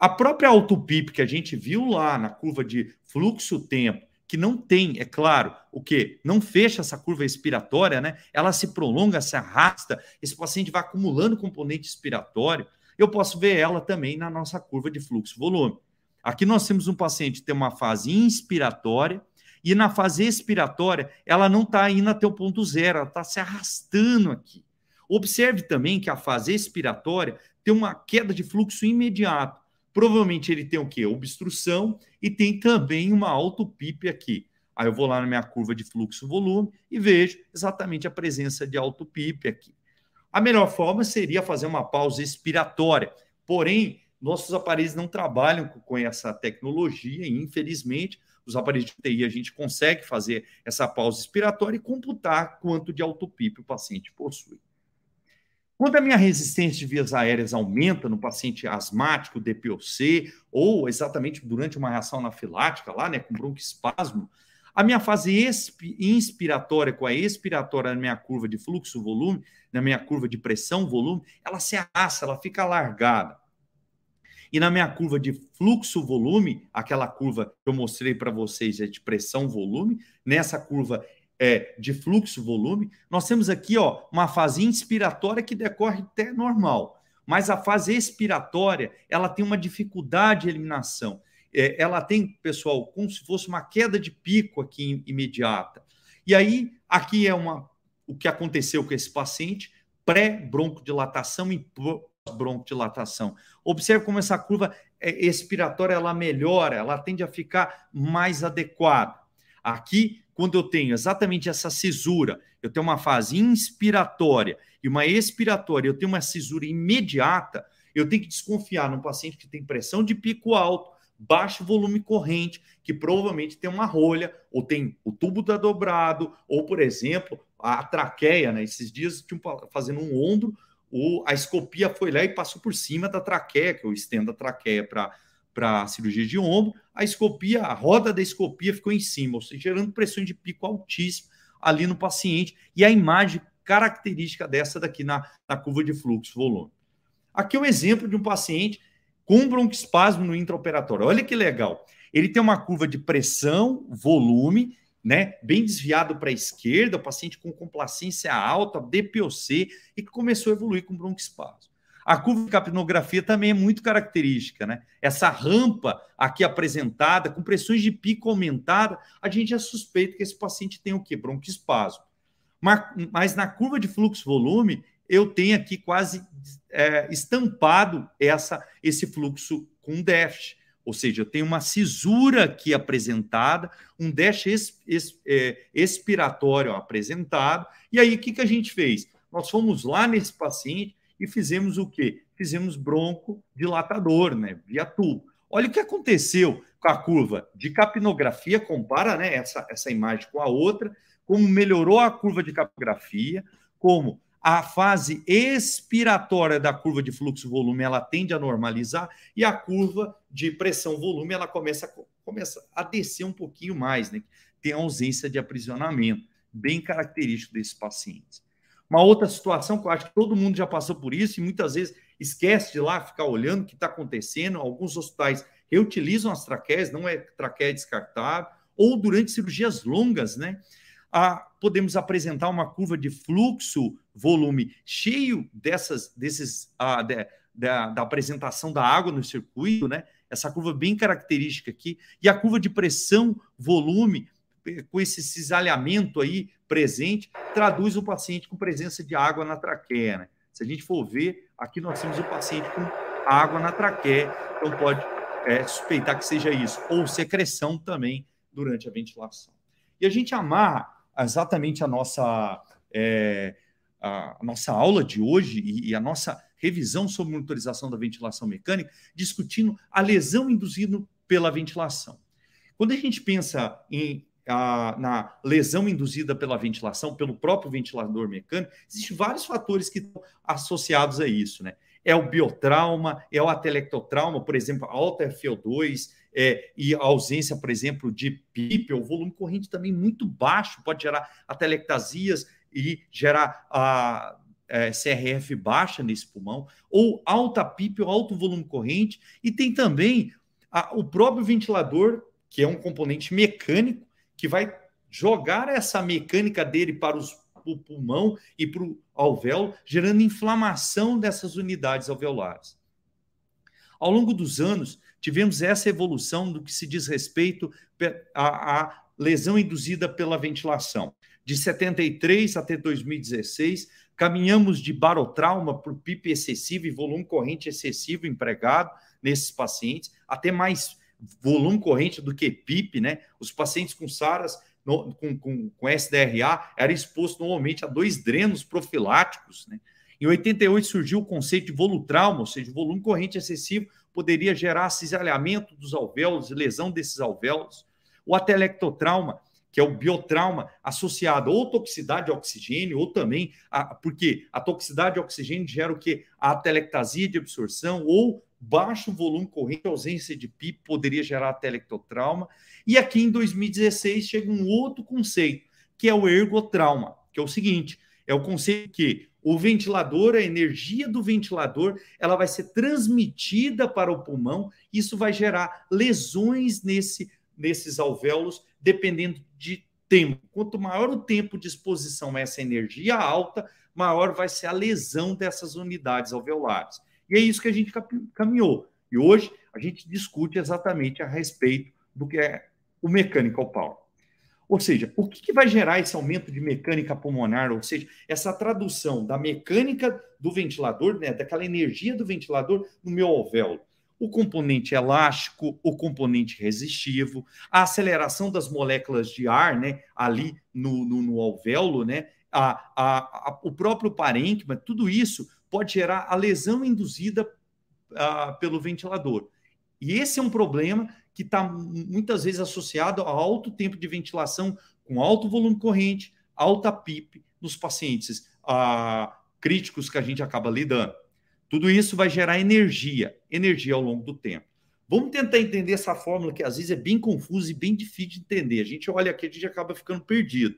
A própria autopip que a gente viu lá na curva de fluxo-tempo que não tem, é claro, o que não fecha essa curva expiratória, né? Ela se prolonga, se arrasta, esse paciente vai acumulando componente expiratório. Eu posso ver ela também na nossa curva de fluxo-volume. Aqui nós temos um paciente que tem uma fase inspiratória e na fase expiratória ela não está indo até o ponto zero, ela está se arrastando aqui. Observe também que a fase expiratória tem uma queda de fluxo imediato. Provavelmente ele tem o quê? Obstrução e tem também uma autopipe aqui. Aí eu vou lá na minha curva de fluxo-volume e vejo exatamente a presença de autopipe aqui. A melhor forma seria fazer uma pausa expiratória. Porém, nossos aparelhos não trabalham com essa tecnologia e, infelizmente, os aparelhos de TI a gente consegue fazer essa pausa expiratória e computar quanto de autopipe o paciente possui. Quando a minha resistência de vias aéreas aumenta no paciente asmático, DPOC, ou exatamente durante uma reação anafilática lá, né, com broncoespasmo, a minha fase inspiratória com a expiratória na minha curva de fluxo-volume, na minha curva de pressão-volume, ela se arrasta, ela fica alargada. E na minha curva de fluxo-volume, aquela curva que eu mostrei para vocês é de pressão-volume, nessa curva é, de fluxo-volume, nós temos aqui ó, uma fase inspiratória que decorre até normal, mas a fase expiratória ela tem uma dificuldade de eliminação. É, ela tem, pessoal, como se fosse uma queda de pico aqui imediata. E aí, aqui é uma, o que aconteceu com esse paciente, pré-broncodilatação e pós-broncodilatação. Observe como essa curva é, expiratória ela melhora, ela tende a ficar mais adequada. Aqui quando eu tenho exatamente essa cisura, eu tenho uma fase inspiratória e uma expiratória, eu tenho uma cisura imediata, eu tenho que desconfiar num paciente que tem pressão de pico alto, baixo volume corrente, que provavelmente tem uma rolha, ou tem o tubo da dobrado, ou, por exemplo, a traqueia, né? Esses dias, tipo, fazendo um ombro, a escopia foi lá e passou por cima da traqueia, que eu estendo a traqueia para para cirurgia de ombro, a escopia, a roda da escopia ficou em cima, ou seja, gerando pressão de pico altíssima ali no paciente, e a imagem característica dessa daqui na, na curva de fluxo volume. Aqui é um exemplo de um paciente com broncoespasmo no intraoperatório. Olha que legal. Ele tem uma curva de pressão, volume, né, bem desviado para a esquerda, o paciente com complacência alta, DPOC, e que começou a evoluir com broncoespasmo. A curva de capnografia também é muito característica, né? Essa rampa aqui apresentada, com pressões de pico aumentada, a gente já suspeita que esse paciente tem o quê? Broncoespasmo. Mas, mas na curva de fluxo-volume, eu tenho aqui quase é, estampado essa, esse fluxo com déficit. Ou seja, eu tenho uma cisura aqui apresentada, um déficit é, expiratório apresentado. E aí, o que, que a gente fez? Nós fomos lá nesse paciente, e fizemos o quê? Fizemos bronco dilatador, né? Via tubo. Olha o que aconteceu com a curva de capnografia, compara né, essa, essa imagem com a outra, como melhorou a curva de capnografia, como a fase expiratória da curva de fluxo-volume ela tende a normalizar e a curva de pressão-volume ela começa, começa a descer um pouquinho mais, né? tem ausência de aprisionamento, bem característico desses pacientes. Uma outra situação que eu acho que todo mundo já passou por isso e muitas vezes esquece de lá ficar olhando o que está acontecendo. Alguns hospitais reutilizam as traqueias, não é traqueia descartável, ou durante cirurgias longas, né? Ah, podemos apresentar uma curva de fluxo, volume cheio dessas, desses, ah, de, da, da, apresentação da água no circuito, né? Essa curva bem característica aqui, e a curva de pressão, volume, com esse cisalhamento aí presente, traduz o paciente com presença de água na traqueia. Né? Se a gente for ver, aqui nós temos o paciente com água na traqueia, então pode é, suspeitar que seja isso, ou secreção também durante a ventilação. E a gente amarra exatamente a nossa, é, a, nossa aula de hoje e, e a nossa revisão sobre monitorização da ventilação mecânica, discutindo a lesão induzida pela ventilação. Quando a gente pensa em a, na lesão induzida pela ventilação, pelo próprio ventilador mecânico, existem vários fatores que estão associados a isso, né? É o biotrauma, é o atelectotrauma, por exemplo, alta FO2, é, e a ausência, por exemplo, de PIP, o volume corrente também muito baixo, pode gerar atelectasias e gerar a é, CRF baixa nesse pulmão, ou alta PIP ou alto volume corrente, e tem também a, o próprio ventilador, que é um componente mecânico, que vai jogar essa mecânica dele para os, o pulmão e para o alvéolo, gerando inflamação dessas unidades alveolares. Ao longo dos anos, tivemos essa evolução do que se diz respeito à, à lesão induzida pela ventilação. De 73 até 2016, caminhamos de barotrauma para o PIP excessivo e volume corrente excessivo empregado nesses pacientes, até mais volume corrente do que PIP, né? Os pacientes com SARAS, no, com, com, com SDRA, era exposto normalmente a dois drenos profiláticos, né? Em 88 surgiu o conceito de volutrauma, ou seja, volume corrente excessivo poderia gerar cisalhamento dos alvéolos, lesão desses alvéolos. O atelectotrauma, que é o biotrauma associado ou toxicidade de oxigênio, ou também, a, porque a toxicidade de oxigênio gera o que? A atelectasia de absorção ou baixo volume corrente, ausência de PIP poderia gerar telectotrauma. E aqui em 2016 chega um outro conceito, que é o ergotrauma, que é o seguinte, é o conceito que o ventilador, a energia do ventilador, ela vai ser transmitida para o pulmão, isso vai gerar lesões nesse, nesses alvéolos, dependendo de tempo. Quanto maior o tempo de exposição a essa energia alta, maior vai ser a lesão dessas unidades alveolares. E é isso que a gente caminhou. E hoje a gente discute exatamente a respeito do que é o mechanical power. Ou seja, o que, que vai gerar esse aumento de mecânica pulmonar? Ou seja, essa tradução da mecânica do ventilador, né, daquela energia do ventilador no meu alvéolo. O componente elástico, o componente resistivo, a aceleração das moléculas de ar né, ali no, no, no alvéolo, né, a, a, a, o próprio parênquima, tudo isso pode gerar a lesão induzida uh, pelo ventilador. E esse é um problema que está muitas vezes associado a alto tempo de ventilação com alto volume corrente, alta PIP nos pacientes uh, críticos que a gente acaba lidando. Tudo isso vai gerar energia, energia ao longo do tempo. Vamos tentar entender essa fórmula que às vezes é bem confusa e bem difícil de entender. A gente olha aqui, a gente acaba ficando perdido.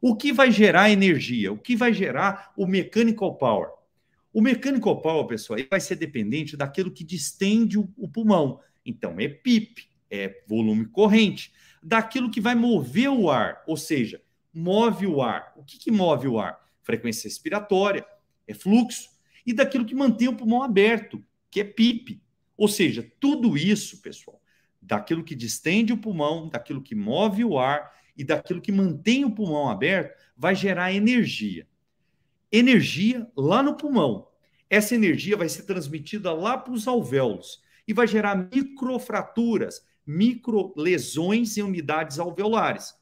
O que vai gerar energia? O que vai gerar o mechanical power? O mechanical power, pessoal, vai ser dependente daquilo que distende o, o pulmão. Então, é PIP, é volume corrente, daquilo que vai mover o ar, ou seja, move o ar. O que, que move o ar? Frequência respiratória, é fluxo, e daquilo que mantém o pulmão aberto, que é PIP. Ou seja, tudo isso, pessoal, daquilo que distende o pulmão, daquilo que move o ar e daquilo que mantém o pulmão aberto, vai gerar energia energia lá no pulmão. Essa energia vai ser transmitida lá para os alvéolos e vai gerar microfraturas, microlesões em unidades alveolares.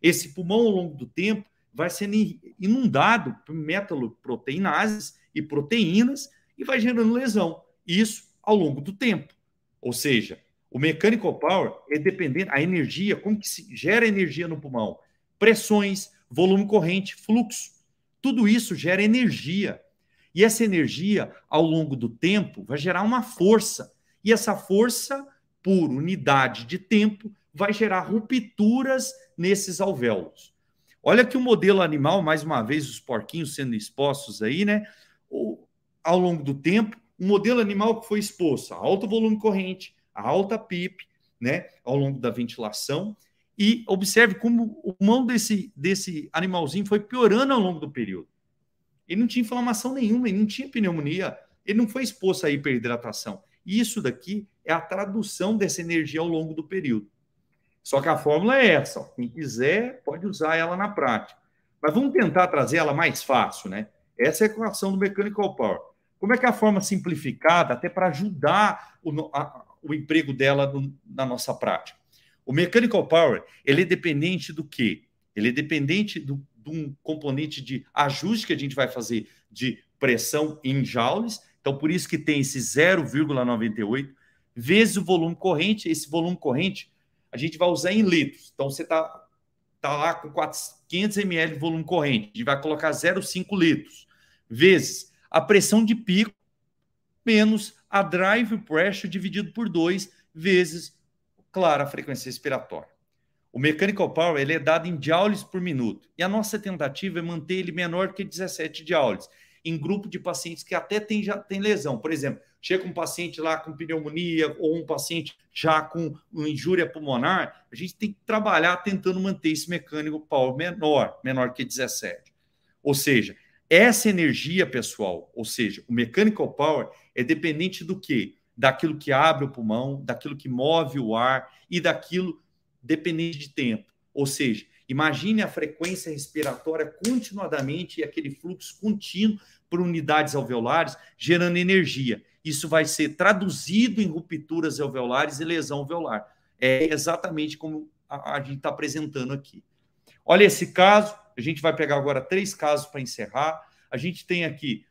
Esse pulmão, ao longo do tempo, vai sendo inundado por metaloproteinases e proteínas e vai gerando lesão. Isso ao longo do tempo. Ou seja, o mechanical power é dependente, a energia, como que se gera energia no pulmão? Pressões, volume corrente, fluxo. Tudo isso gera energia. E essa energia, ao longo do tempo, vai gerar uma força. E essa força, por unidade de tempo, vai gerar rupturas nesses alvéolos. Olha que o modelo animal, mais uma vez, os porquinhos sendo expostos aí, né? Ao longo do tempo, um modelo animal que foi exposto a alto volume corrente, a alta PIP, né? Ao longo da ventilação. E observe como o mão desse, desse animalzinho foi piorando ao longo do período. Ele não tinha inflamação nenhuma, ele não tinha pneumonia, ele não foi exposto à hiperidratação. E isso daqui é a tradução dessa energia ao longo do período. Só que a fórmula é essa. Ó. Quem quiser pode usar ela na prática. Mas vamos tentar trazer ela mais fácil, né? Essa é a equação do Mechanical Power. Como é que é a forma simplificada, até para ajudar o, a, o emprego dela no, na nossa prática? O Mechanical Power, ele é dependente do quê? Ele é dependente do, de um componente de ajuste que a gente vai fazer de pressão em joules. Então, por isso que tem esse 0,98 vezes o volume corrente. Esse volume corrente a gente vai usar em litros. Então, você está tá lá com 500 ml de volume corrente, a gente vai colocar 0,5 litros, vezes a pressão de pico, menos a drive pressure dividido por 2, vezes, claro, a frequência respiratória. O mechanical power ele é dado em joules por minuto. E a nossa tentativa é manter ele menor que 17 joules em grupo de pacientes que até tem, já tem lesão. Por exemplo, chega um paciente lá com pneumonia ou um paciente já com injúria pulmonar, a gente tem que trabalhar tentando manter esse mecânico power menor, menor que 17. Ou seja, essa energia, pessoal, ou seja, o mechanical power é dependente do quê? Daquilo que abre o pulmão, daquilo que move o ar e daquilo dependente de tempo. Ou seja, Imagine a frequência respiratória continuadamente e aquele fluxo contínuo por unidades alveolares, gerando energia. Isso vai ser traduzido em rupturas alveolares e lesão alveolar. É exatamente como a, a gente está apresentando aqui. Olha esse caso, a gente vai pegar agora três casos para encerrar. A gente tem aqui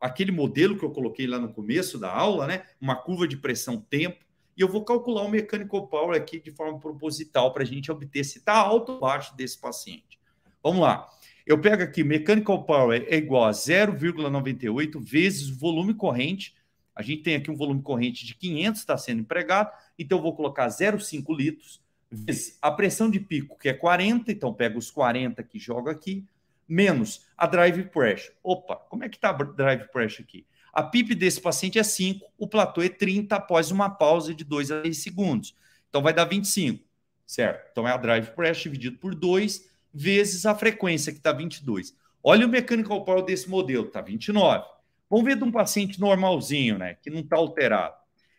aquele modelo que eu coloquei lá no começo da aula, né? Uma curva de pressão tempo e eu vou calcular o mechanical power aqui de forma proposital para a gente obter se está alto ou baixo desse paciente. Vamos lá. Eu pego aqui, mechanical power é igual a 0,98 vezes o volume corrente. A gente tem aqui um volume corrente de 500 está sendo empregado, então eu vou colocar 0,5 litros vezes a pressão de pico, que é 40, então pego os 40 que jogo aqui, menos a drive pressure. Opa, como é que está a drive pressure aqui? A PIP desse paciente é 5, o platô é 30 após uma pausa de 2 a 3 segundos. Então vai dar 25, certo? Então é a drive pressure dividido por 2 vezes a frequência, que está 22. Olha o mechanical power desse modelo, está 29. Vamos ver de um paciente normalzinho, né? Que não está alterado.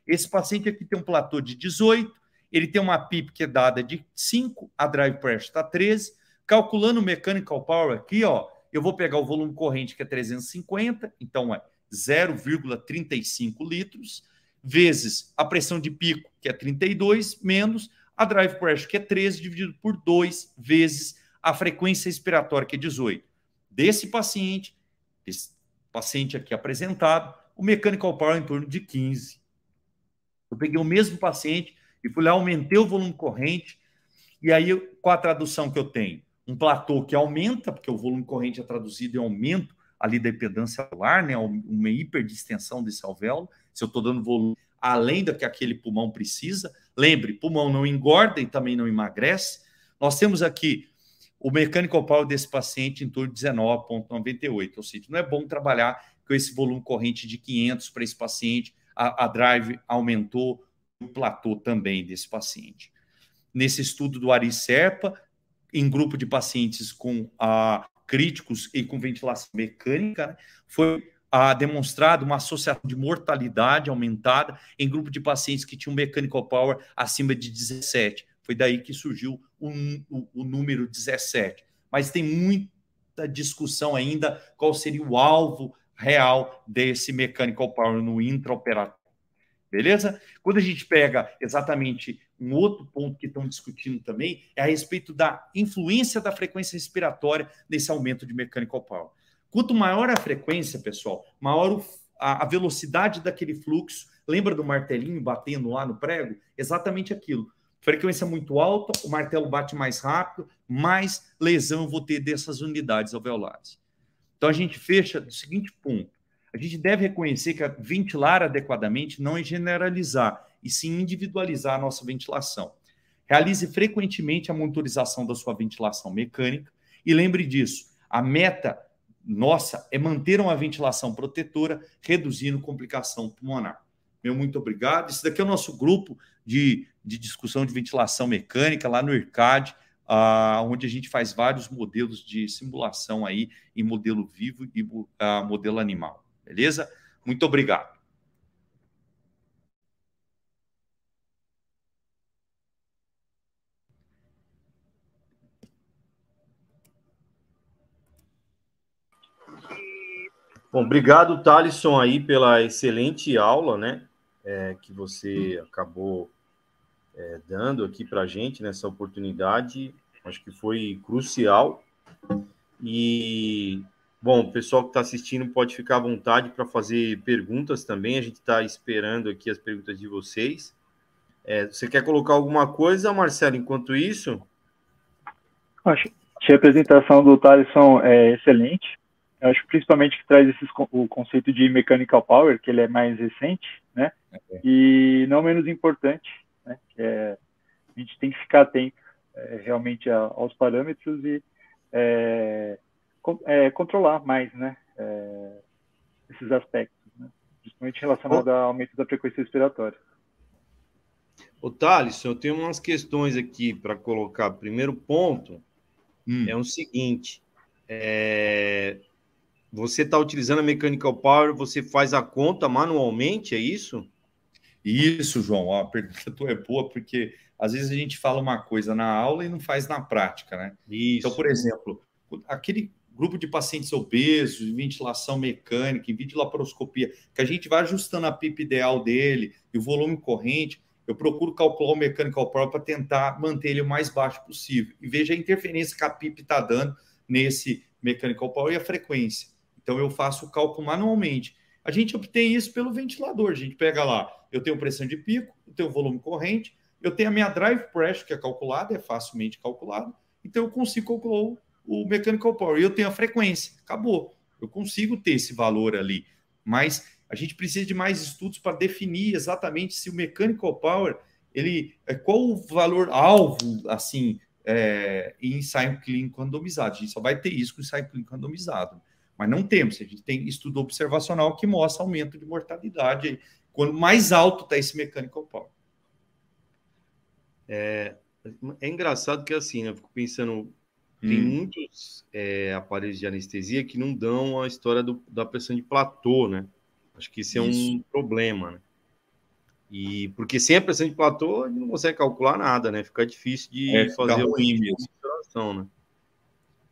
Esse paciente aqui tem um platô de 18, ele tem uma PIP que é dada de 5, a drive pressure está 13. Calculando o mechanical power aqui, ó, eu vou pegar o volume corrente que é 350, então é 0,35 litros, vezes a pressão de pico, que é 32, menos a drive pressure, que é 13, dividido por 2, vezes a frequência respiratória, que é 18. Desse paciente, esse paciente aqui apresentado, o mechanical power em torno de 15. Eu peguei o mesmo paciente e fui lá, aumentei o volume corrente, e aí, qual a tradução que eu tenho? Um platô que aumenta, porque o volume corrente é traduzido em aumento ali da impedância alveolar, né, uma hiperdistensão desse alvéolo, se eu estou dando volume além do que aquele pulmão precisa. Lembre, pulmão não engorda e também não emagrece. Nós temos aqui o mechanical power desse paciente em torno de 19,98, ou seja, não é bom trabalhar com esse volume corrente de 500 para esse paciente, a, a drive aumentou, o platô também desse paciente. Nesse estudo do Aricerpa, em grupo de pacientes com a críticos e com ventilação mecânica, né, foi demonstrado uma associação de mortalidade aumentada em grupo de pacientes que tinham mechanical power acima de 17. Foi daí que surgiu o, o, o número 17. Mas tem muita discussão ainda qual seria o alvo real desse mechanical power no intraoperatório. Beleza? Quando a gente pega exatamente um outro ponto que estão discutindo também é a respeito da influência da frequência respiratória nesse aumento de mechanical power. Quanto maior a frequência, pessoal, maior a, velocidade daquele fluxo. Lembra do martelinho batendo lá no prego? Exatamente aquilo. Frequência muito alta, o martelo bate mais rápido, mais lesão eu vou ter dessas unidades alveolares. Então a gente fecha do seguinte ponto: a gente deve reconhecer que ventilar adequadamente não é generalizar, e sim individualizar a nossa ventilação. Realize frequentemente a monitorização da sua ventilação mecânica e lembre disso, a meta nossa é manter uma ventilação protetora, reduzindo complicação pulmonar. Meu muito obrigado. Esse daqui é o nosso grupo de, de discussão de ventilação mecânica lá no IRCAD, uh, onde a gente faz vários modelos de simulação aí em modelo vivo e uh, modelo animal. Beleza? Muito obrigado. Bom, obrigado, Thalisson, aí pela excelente aula, né? É, que você acabou é, dando aqui para a gente nessa oportunidade. Acho que foi crucial. E, bom, o pessoal que está assistindo pode ficar à vontade para fazer perguntas também. A gente está esperando aqui as perguntas de vocês. É, você quer colocar alguma coisa, Marcelo, enquanto isso? Acho que a apresentação do Thaleson é excelente. Eu acho principalmente que traz esses, o conceito de mechanical power, que ele é mais recente, né? É. E não menos importante, né? Que é, a gente tem que ficar atento é, realmente a, aos parâmetros e é, é controlar mais, né? É, esses aspectos, né? principalmente relacionado ao aumento da frequência respiratória. Ô, Thales, eu tenho umas questões aqui para colocar. Primeiro ponto hum. é o seguinte: é, você está utilizando a Mechanical Power, você faz a conta manualmente, é isso? Isso, João. A pergunta tua é boa, porque às vezes a gente fala uma coisa na aula e não faz na prática, né? Isso. Então, por exemplo, aquele grupo de pacientes obesos, ventilação mecânica, em vídeo laparoscopia, que a gente vai ajustando a PIP ideal dele e o volume corrente, eu procuro calcular o mechanical power para tentar manter ele o mais baixo possível. E veja a interferência que a PIP está dando nesse mechanical power e a frequência. Então eu faço o cálculo manualmente. A gente obtém isso pelo ventilador. A gente pega lá, eu tenho pressão de pico, eu tenho volume corrente, eu tenho a minha drive pressure, que é calculada, é facilmente calculado. Então eu consigo calcular o, o mechanical power. E eu tenho a frequência. Acabou. Eu consigo ter esse valor ali. Mas a gente precisa de mais estudos para definir exatamente se o mechanical power, ele é qual o valor alvo, assim, é, em ensaio clínico randomizado. A gente só vai ter isso com ensaio clínico randomizado. Mas não temos. A gente tem estudo observacional que mostra aumento de mortalidade quando mais alto está esse mechanical power. É, é engraçado que assim, né? Eu fico pensando, tem hum. muitos é, aparelhos de anestesia que não dão a história do, da pressão de platô, né? Acho que isso é isso. um problema, né? E porque sem a pressão de platô, a gente não consegue calcular nada, né? Fica difícil de é, fazer o mesmo. né?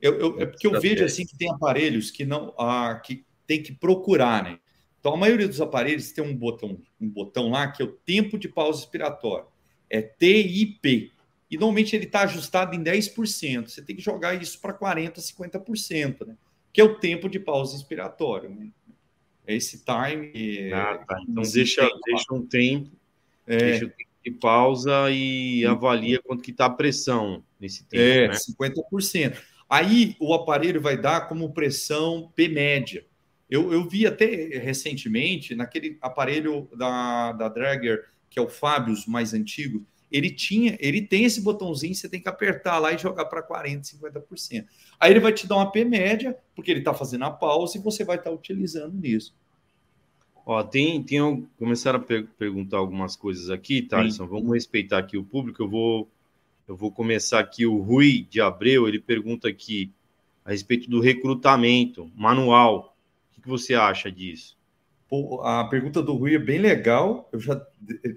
Eu, eu, é porque eu vejo assim que tem aparelhos que não ah, que tem que procurar, né? Então a maioria dos aparelhos tem um botão, um botão lá que é o tempo de pausa expiratória. É TIP. E normalmente ele está ajustado em 10%. Você tem que jogar isso para 40%, 50%, né? Que é o tempo de pausa expiratória. Né? É esse time. Ah, tá. Então deixa, deixa um tempo. É. Deixa o tempo de pausa e avalia quanto que está a pressão nesse tempo. É, né? 50%. Aí o aparelho vai dar como pressão P média. Eu, eu vi até recentemente, naquele aparelho da, da Dragger, que é o Fabius mais antigo, ele tinha, ele tem esse botãozinho, você tem que apertar lá e jogar para 40%, 50%. Aí ele vai te dar uma P média, porque ele está fazendo a pausa e você vai estar tá utilizando nisso. Ó, tem, tem começaram a per perguntar algumas coisas aqui, Thaleson. Vamos respeitar aqui o público. Eu vou eu vou começar aqui. O Rui de Abreu, ele pergunta aqui a respeito do recrutamento manual. O que você acha disso? Pô, a pergunta do Rui é bem legal. Eu já,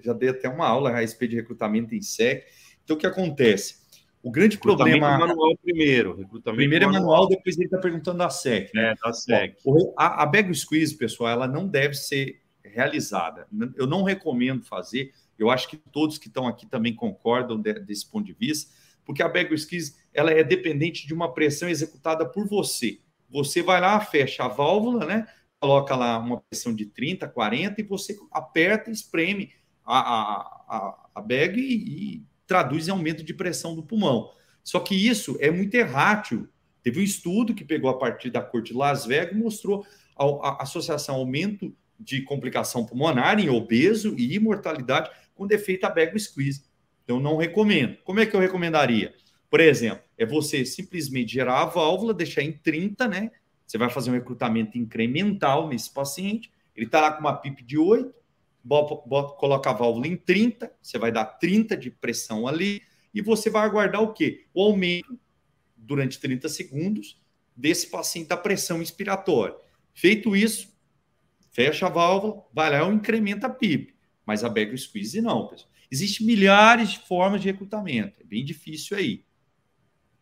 já dei até uma aula a respeito de recrutamento em SEC. Então, o que acontece? O grande problema. manual primeiro. primeiro é manual, depois ele está perguntando da SEC. Né? É, da SEC. a, a bag squeeze, pessoal, ela não deve ser realizada. Eu não recomendo fazer eu acho que todos que estão aqui também concordam de, desse ponto de vista, porque a squeeze ela é dependente de uma pressão executada por você. Você vai lá, fecha a válvula, né? Coloca lá uma pressão de 30, 40 e você aperta e espreme a, a, a, a bag e, e traduz em aumento de pressão do pulmão. Só que isso é muito errátil. Teve um estudo que pegou a partir da corte de Las Vegas mostrou a, a associação aumento de complicação pulmonar em obeso e imortalidade com defeito a bag squeeze. Então, não recomendo. Como é que eu recomendaria? Por exemplo, é você simplesmente gerar a válvula, deixar em 30, né? Você vai fazer um recrutamento incremental nesse paciente. Ele está lá com uma PIP de 8, bota, bota, coloca a válvula em 30, você vai dar 30 de pressão ali, e você vai aguardar o quê? O aumento durante 30 segundos desse paciente da pressão inspiratória. Feito isso, fecha a válvula, vai lá e incrementa a PIP. Mas a back squeeze não, pessoal. Existem milhares de formas de recrutamento. É bem difícil aí.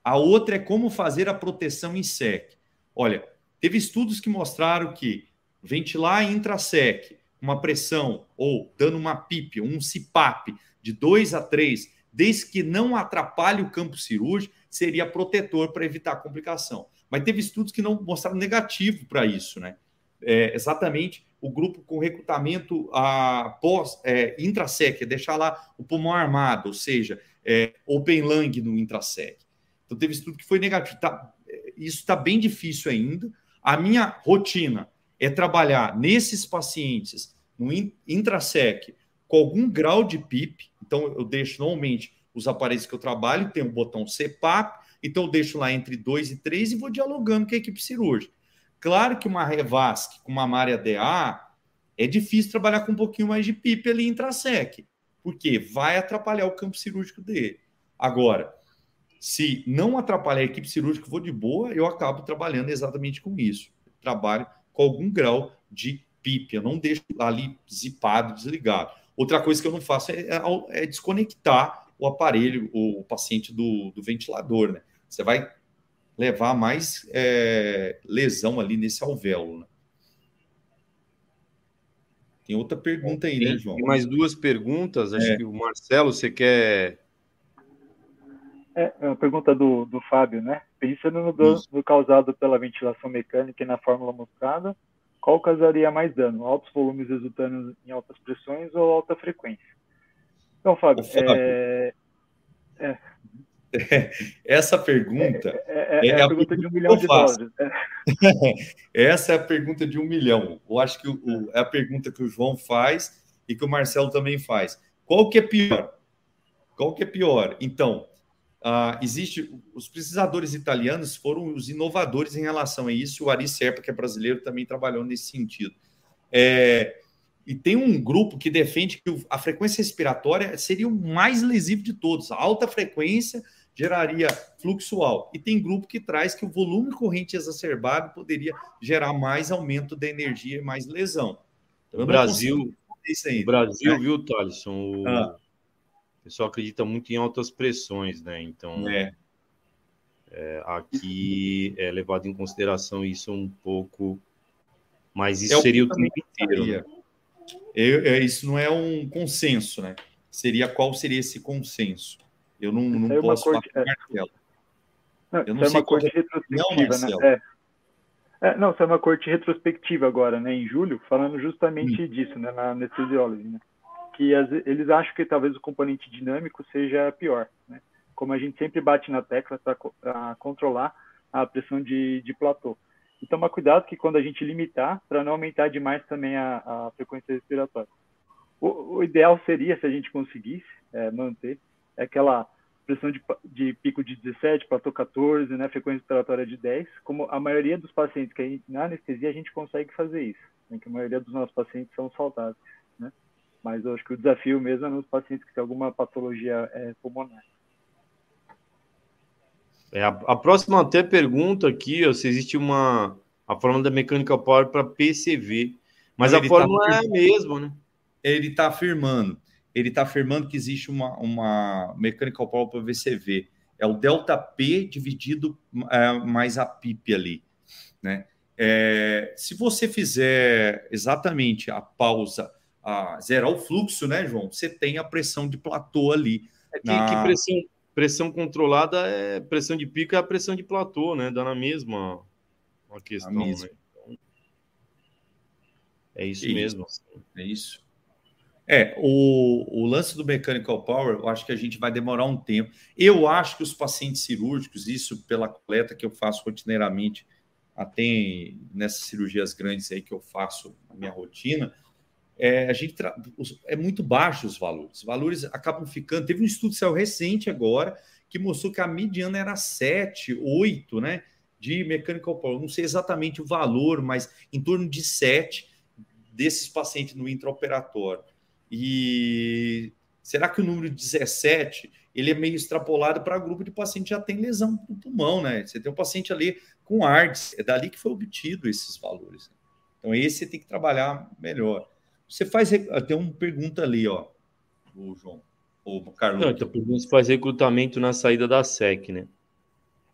A outra é como fazer a proteção em SEC. Olha, teve estudos que mostraram que ventilar intrasec, uma pressão ou dando uma PIP, um CPAP de 2 a 3, desde que não atrapalhe o campo cirúrgico, seria protetor para evitar complicação. Mas teve estudos que não mostraram negativo para isso, né? É, exatamente o grupo com recrutamento a, pós é, intrasec, é deixar lá o pulmão armado, ou seja, é, open lung no intrasec. Então teve estudo que foi negativo. Tá, isso está bem difícil ainda. A minha rotina é trabalhar nesses pacientes no intrasec com algum grau de PIP. Então eu deixo normalmente os aparelhos que eu trabalho, tem um botão CPAP, então eu deixo lá entre 2 e 3 e vou dialogando com a equipe cirúrgica. Claro que uma Revasc com uma Maria DA é difícil trabalhar com um pouquinho mais de PIP ali intrasec, porque vai atrapalhar o campo cirúrgico dele. Agora, se não atrapalhar a equipe cirúrgica, vou de boa, eu acabo trabalhando exatamente com isso. Trabalho com algum grau de PIP, eu não deixo ali zipado, desligado. Outra coisa que eu não faço é, é, é desconectar o aparelho, o paciente do, do ventilador, né? Você vai levar mais é, lesão ali nesse alvéolo. Né? Tem outra pergunta aí, né, João? Tem mais duas perguntas. Acho é. que o Marcelo, você quer. É, é uma pergunta do, do Fábio, né? Pensando no dano no causado pela ventilação mecânica e na fórmula mostrada, qual causaria mais dano? Altos volumes resultando em altas pressões ou alta frequência? Então, Fábio, Fábio. É, é, essa pergunta é, é, é, é a, pergunta de um milhão de dólares. Essa é a pergunta de um milhão. Eu acho que o, é a pergunta que o João faz e que o Marcelo também faz. Qual que é pior? Qual que é pior? Então, uh, existe os pesquisadores italianos foram os inovadores em relação a isso. O Ari Serpa, que é brasileiro, também trabalhou nesse sentido. É, e tem um grupo que defende que a frequência respiratória seria o mais lesivo de todos. A alta frequência geraria fluxo alto. E tem grupo que traz que o volume corrente exacerbado poderia gerar mais aumento da energia e mais lesão. Então, o Brasil, o Brasil, é. viu, Thaleson? O ah. pessoal acredita muito em altas pressões, né? Então, é. É, aqui é levado em consideração isso um pouco, mas isso é seria o tempo inteiro. Né? É, isso não é um consenso, né? Seria qual seria esse consenso? Eu não, não posso corte, falar é. Não, eu não sei é uma corte retrospectiva, não, né? É. é. não, isso é uma corte retrospectiva agora, né? Em julho, falando justamente hum. disso, né? Na anestesiologia, né? Que as, eles acham que talvez o componente dinâmico seja pior, né? Como a gente sempre bate na tecla para controlar a pressão de, de platô. E tomar cuidado que quando a gente limitar, para não aumentar demais também a, a frequência respiratória. O, o, ideal seria, se a gente conseguisse é, manter, é aquela pressão de, de, pico de 17, platô 14, né, frequência respiratória de 10, como a maioria dos pacientes que a gente, na anestesia a gente consegue fazer isso, né, que a maioria dos nossos pacientes são saudáveis, né, mas eu acho que o desafio mesmo é nos pacientes que têm alguma patologia é, pulmonar. É, a, a, próxima até pergunta aqui, ó, se existe uma a fórmula da Mechanical Power para PCV, mas a fórmula tá é a mesma, né? Ele está afirmando ele está afirmando que existe uma, uma mechanical power para VCV. É o delta P dividido é, mais a PIP ali, né? É, se você fizer exatamente a pausa, a zerar o fluxo, né, João? Você tem a pressão de platô ali. É que, na... que pressão, pressão controlada é pressão de pico é a pressão de platô, né? Dá na mesma uma questão, mesma. Né? Então, é isso, isso mesmo. É isso. É, o, o lance do Mechanical Power, eu acho que a gente vai demorar um tempo. Eu acho que os pacientes cirúrgicos, isso pela coleta que eu faço rotineiramente, até nessas cirurgias grandes aí que eu faço a minha rotina, é, a gente é muito baixo os valores. Os valores acabam ficando. Teve um estudo que saiu recente agora que mostrou que a mediana era 7, 8, né? De mechanical power. Não sei exatamente o valor, mas em torno de 7 desses pacientes no intraoperatório. E será que o número 17 ele é meio extrapolado para grupo de paciente que já tem lesão no pulmão, né? Você tem um paciente ali com ARDS, é dali que foi obtido esses valores. Então, esse você tem que trabalhar melhor. Você faz. Tem uma pergunta ali, ó, o João. O Carlos. Não, então, você faz recrutamento na saída da SEC, né?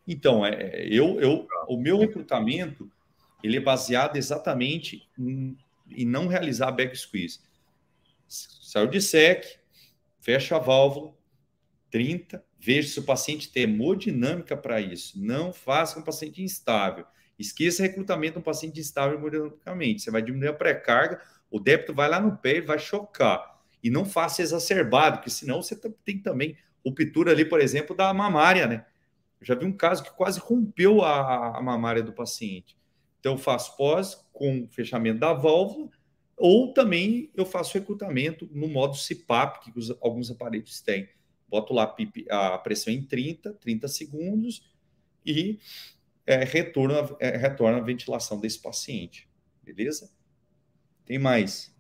Então, é, eu, eu, o meu recrutamento ele é baseado exatamente em, em não realizar back squeeze. Saiu de SEC, fecha a válvula, 30, veja se o paciente tem hemodinâmica para isso. Não faça com um paciente instável. Esqueça recrutamento de um paciente instável hemodinamicamente. Você vai diminuir a pré-carga, o débito vai lá no pé e vai chocar. E não faça exacerbado, porque senão você tem também ruptura ali, por exemplo, da mamária, né? Eu já vi um caso que quase rompeu a, a mamária do paciente. Então, faço pós com fechamento da válvula, ou também eu faço recrutamento no modo CPAP, que os, alguns aparelhos têm. Boto lá a pressão em 30, 30 segundos e é, retorna, é, retorna a ventilação desse paciente. Beleza? Tem mais.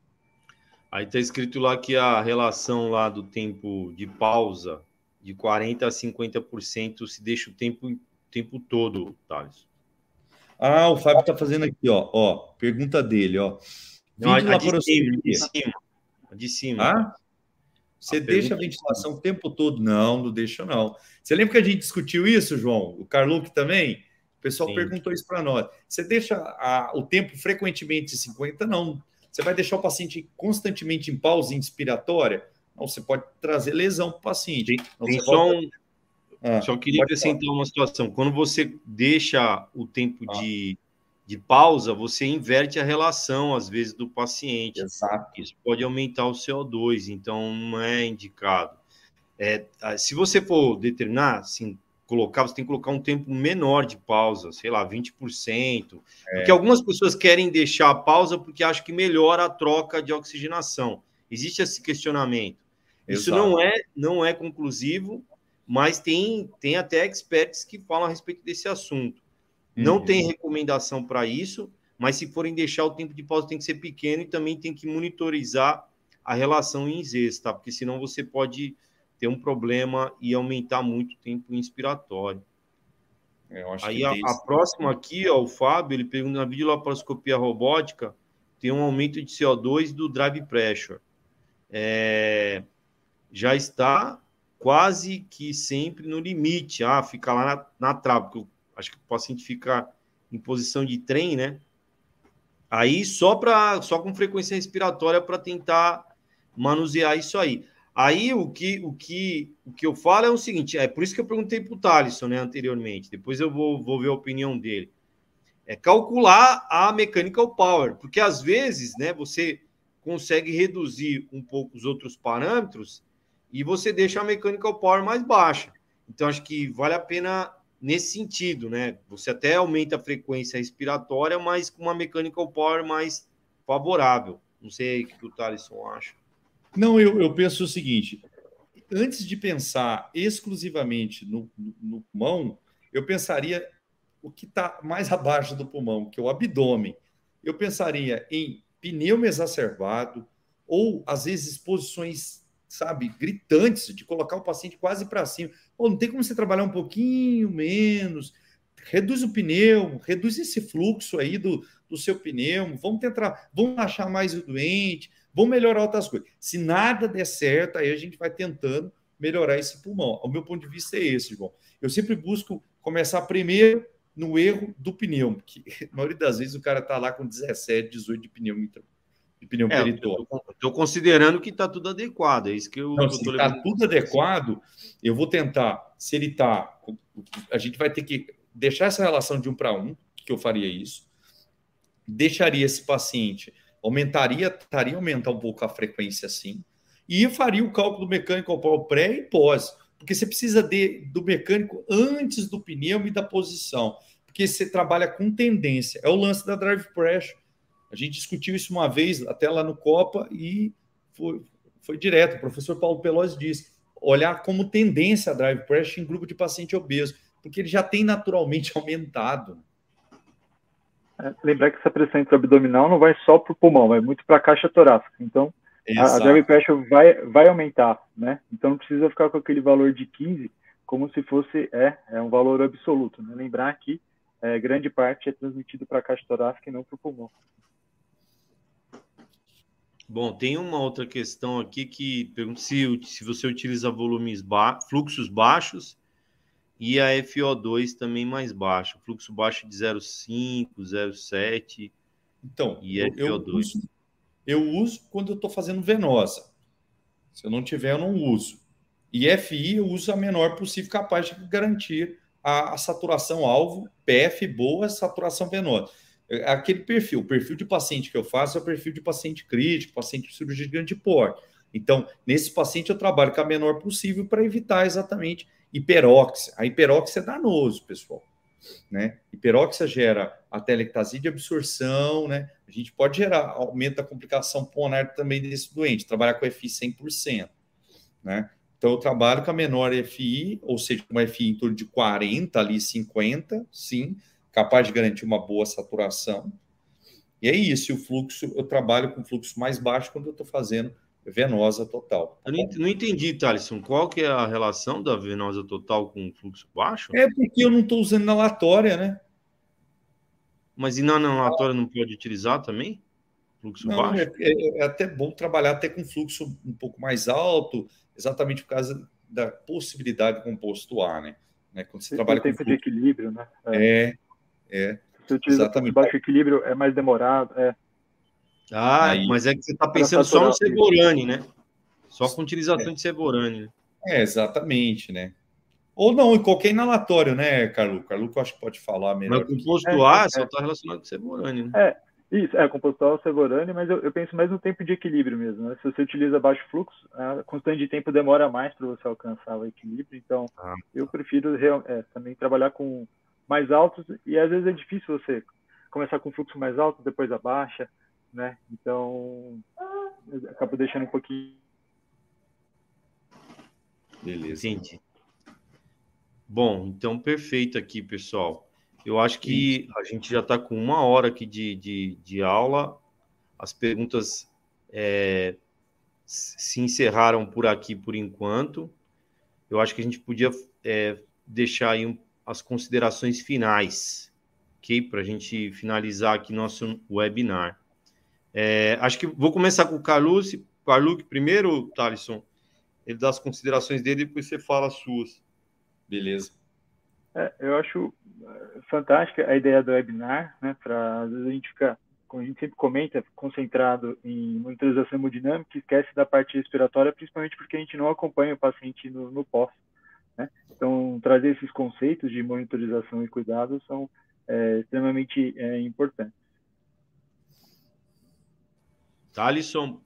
Aí está escrito lá que a relação lá do tempo de pausa de 40% a 50% se deixa o tempo, tempo todo, Thales. Ah, o Fábio está fazendo aqui, ó, ó. Pergunta dele, ó. Não, a, de cima, de cima. De cima. Ah? Você a deixa a ventilação o tempo todo? Não, não deixa, não. Você lembra que a gente discutiu isso, João? O Carluque também? O pessoal Sim. perguntou isso para nós. Você deixa a, o tempo frequentemente de 50? Não. Você vai deixar o paciente constantemente em pausa inspiratória? Não, você pode trazer lesão para o paciente. Então, Tem só, volta... um... ah, só queria acrescentar uma situação. Quando você deixa o tempo ah. de, de pausa, você inverte a relação, às vezes, do paciente. Exato. Isso pode aumentar o CO2, então não é indicado. É, se você for determinar, assim, colocar, você tem que colocar um tempo menor de pausa, sei lá, 20%. É. Porque algumas pessoas querem deixar a pausa porque acham que melhora a troca de oxigenação. Existe esse questionamento. Exato. Isso não é, não é conclusivo, mas tem, tem até experts que falam a respeito desse assunto. Não uhum. tem recomendação para isso, mas se forem deixar o tempo de pausa tem que ser pequeno e também tem que monitorizar a relação em Zs, tá? Porque senão você pode ter um problema e aumentar muito o tempo inspiratório. É, Aí a, a, próxima aqui, ó, o Fábio, ele pergunta na videolaparoscopia robótica, tem um aumento de CO2 do drive pressure. É, já está quase que sempre no limite. Ah, fica lá na, na trave, porque acho que o paciente fica em posição de trem, né? Aí só para só com frequência respiratória para tentar manusear isso aí. Aí o que, o que, o que eu falo é o seguinte: é por isso que eu perguntei para o Thaleson né, anteriormente, depois eu vou, vou ver a opinião dele. É calcular a mechanical power, porque às vezes né, você consegue reduzir um pouco os outros parâmetros e você deixa a mechanical power mais baixa. Então, acho que vale a pena nesse sentido, né? Você até aumenta a frequência respiratória, mas com uma mechanical power mais favorável. Não sei o que o Thaleson acha. Não, eu, eu penso o seguinte: antes de pensar exclusivamente no, no, no pulmão, eu pensaria o que está mais abaixo do pulmão, que é o abdômen. Eu pensaria em pneu exacerbado, ou às vezes posições, sabe, gritantes, de colocar o paciente quase para cima. Ou não tem como você trabalhar um pouquinho menos, reduz o pneu, reduz esse fluxo aí do, do seu pneu, vamos tentar, vamos achar mais o doente, vamos melhorar outras coisas. Se nada der certo, aí a gente vai tentando melhorar esse pulmão. O meu ponto de vista é esse, João. Eu sempre busco começar primeiro no erro do pneu, porque a maioria das vezes o cara está lá com 17, 18 de pneu de pneu é, Estou considerando que está tudo adequado, é isso que eu. Não, se está tudo adequado, eu vou tentar. Se ele está. A gente vai ter que deixar essa relação de um para um, que eu faria isso. Deixaria esse paciente aumentaria, estaria aumentar um pouco a frequência sim, e faria o cálculo do mecânico ao pré e pós, porque você precisa de, do mecânico antes do pneu e da posição, porque você trabalha com tendência, é o lance da drive pressure. A gente discutiu isso uma vez, até lá no Copa, e foi, foi direto. O professor Paulo Pelosi disse: olhar como tendência a drive pressure em grupo de paciente obeso, porque ele já tem naturalmente aumentado. É, lembrar que essa pressão intraabdominal não vai só para o pulmão, vai muito para a caixa torácica. Então, Exato. a drive pressure vai, vai aumentar, né? Então, não precisa ficar com aquele valor de 15 como se fosse é, é um valor absoluto. Né? Lembrar que é, grande parte é transmitido para a caixa torácica e não para o pulmão. Bom, tem uma outra questão aqui que pergunta se, se você utiliza volumes ba fluxos baixos e a FO2 também mais baixo, fluxo baixo de 0,5, 0,7. Então, e eu, FO2. Eu uso, eu uso quando eu estou fazendo venosa. Se eu não tiver, eu não uso. E FI eu uso a menor possível, capaz de garantir a, a saturação alvo, PF boa, saturação venosa. Aquele perfil, o perfil de paciente que eu faço é o perfil de paciente crítico, paciente cirurgia de grande porte. Então, nesse paciente eu trabalho com a menor possível para evitar exatamente hiperóxia. A hiperóxia é danoso, pessoal. Né? Hiperóxia gera a telectasia de absorção, né? A gente pode gerar aumento da complicação pulmonar também desse doente, trabalhar com FI 100%, né? Então eu trabalho com a menor FI, ou seja, uma FI em torno de 40 ali 50, sim, capaz de garantir uma boa saturação. E é isso, o fluxo, eu trabalho com fluxo mais baixo quando eu estou fazendo venosa total. Eu não entendi, Thaleson, qual que é a relação da venosa total com fluxo baixo? É porque eu não estou usando inalatória, né? Mas e na inalatória não pode utilizar também? Fluxo não, baixo? É, é, é, até bom trabalhar até com fluxo um pouco mais alto, exatamente por causa da possibilidade do composto A, né? né? Quando você, você trabalha com tempo fluxo... de equilíbrio, né? É, é. Se utiliza Exatamente. baixo equilíbrio, é mais demorado. É. Ah, Aí, mas é que você está pensando só no Seborani, né? Só com utilização é. de Seborani. Né? É, exatamente, né? Ou não, em qualquer inalatório, né? Carlos, eu acho que pode falar melhor. Mas composto é, A é. só está relacionado com Seborani, né? É, isso, é, composto A, Seborani, mas eu, eu, penso mais no tempo de equilíbrio mesmo, né? Se você utiliza baixo fluxo, a constante de tempo demora mais para você alcançar o equilíbrio, então ah. eu prefiro é, também trabalhar com mais altos e às vezes é difícil você começar com fluxo mais alto, depois abaixa, né? Então, acabo deixando um pouquinho. Beleza. Entendi. Bom, então perfeito aqui, pessoal. Eu acho que a gente já está com uma hora aqui de, de, de aula. As perguntas é, se encerraram por aqui por enquanto. Eu acho que a gente podia é, deixar aí um as considerações finais, ok? Para a gente finalizar aqui nosso webinar. É, acho que vou começar com o Carlos, Carluc primeiro, Thalisson. Ele dá as considerações dele e depois você fala as suas. Beleza. É, eu acho é, fantástica a ideia do webinar, né? Para às vezes a gente fica, como a gente sempre comenta, concentrado em monitorização hemodinâmica, esquece da parte respiratória, principalmente porque a gente não acompanha o paciente no, no pós. Né? Então, trazer esses conceitos de monitorização e cuidado são é, extremamente é, importantes. Thalisson.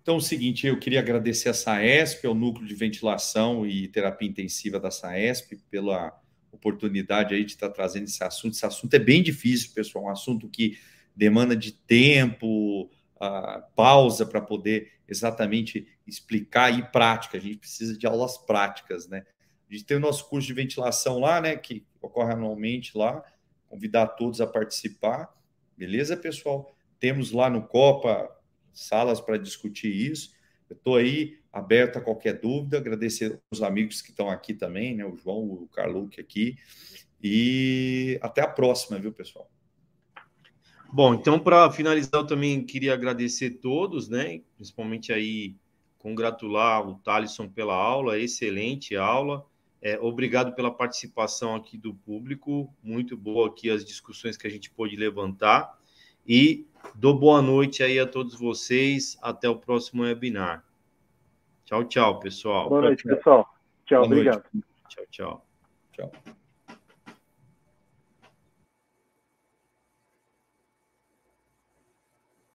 Então, é o seguinte, eu queria agradecer a SAESP, ao Núcleo de Ventilação e Terapia Intensiva da SAESP, pela oportunidade aí de estar trazendo esse assunto. Esse assunto é bem difícil, pessoal, um assunto que demanda de tempo, uh, pausa para poder exatamente explicar e prática. A gente precisa de aulas práticas, né? A gente tem o nosso curso de ventilação lá, né? Que ocorre anualmente lá. Convidar todos a participar. Beleza, pessoal? Temos lá no Copa salas para discutir isso. Eu estou aí aberto a qualquer dúvida. Agradecer os amigos que estão aqui também, né? O João, o Carluque aqui. E até a próxima, viu, pessoal? Bom, então para finalizar, eu também queria agradecer todos, né? Principalmente aí congratular o Thalisson pela aula, excelente aula. É, obrigado pela participação aqui do público, muito boa aqui as discussões que a gente pôde levantar. E dou boa noite aí a todos vocês. Até o próximo webinar. Tchau, tchau, pessoal. Boa noite, pessoal. Tchau, boa obrigado. Noite. Tchau, tchau. Tchau.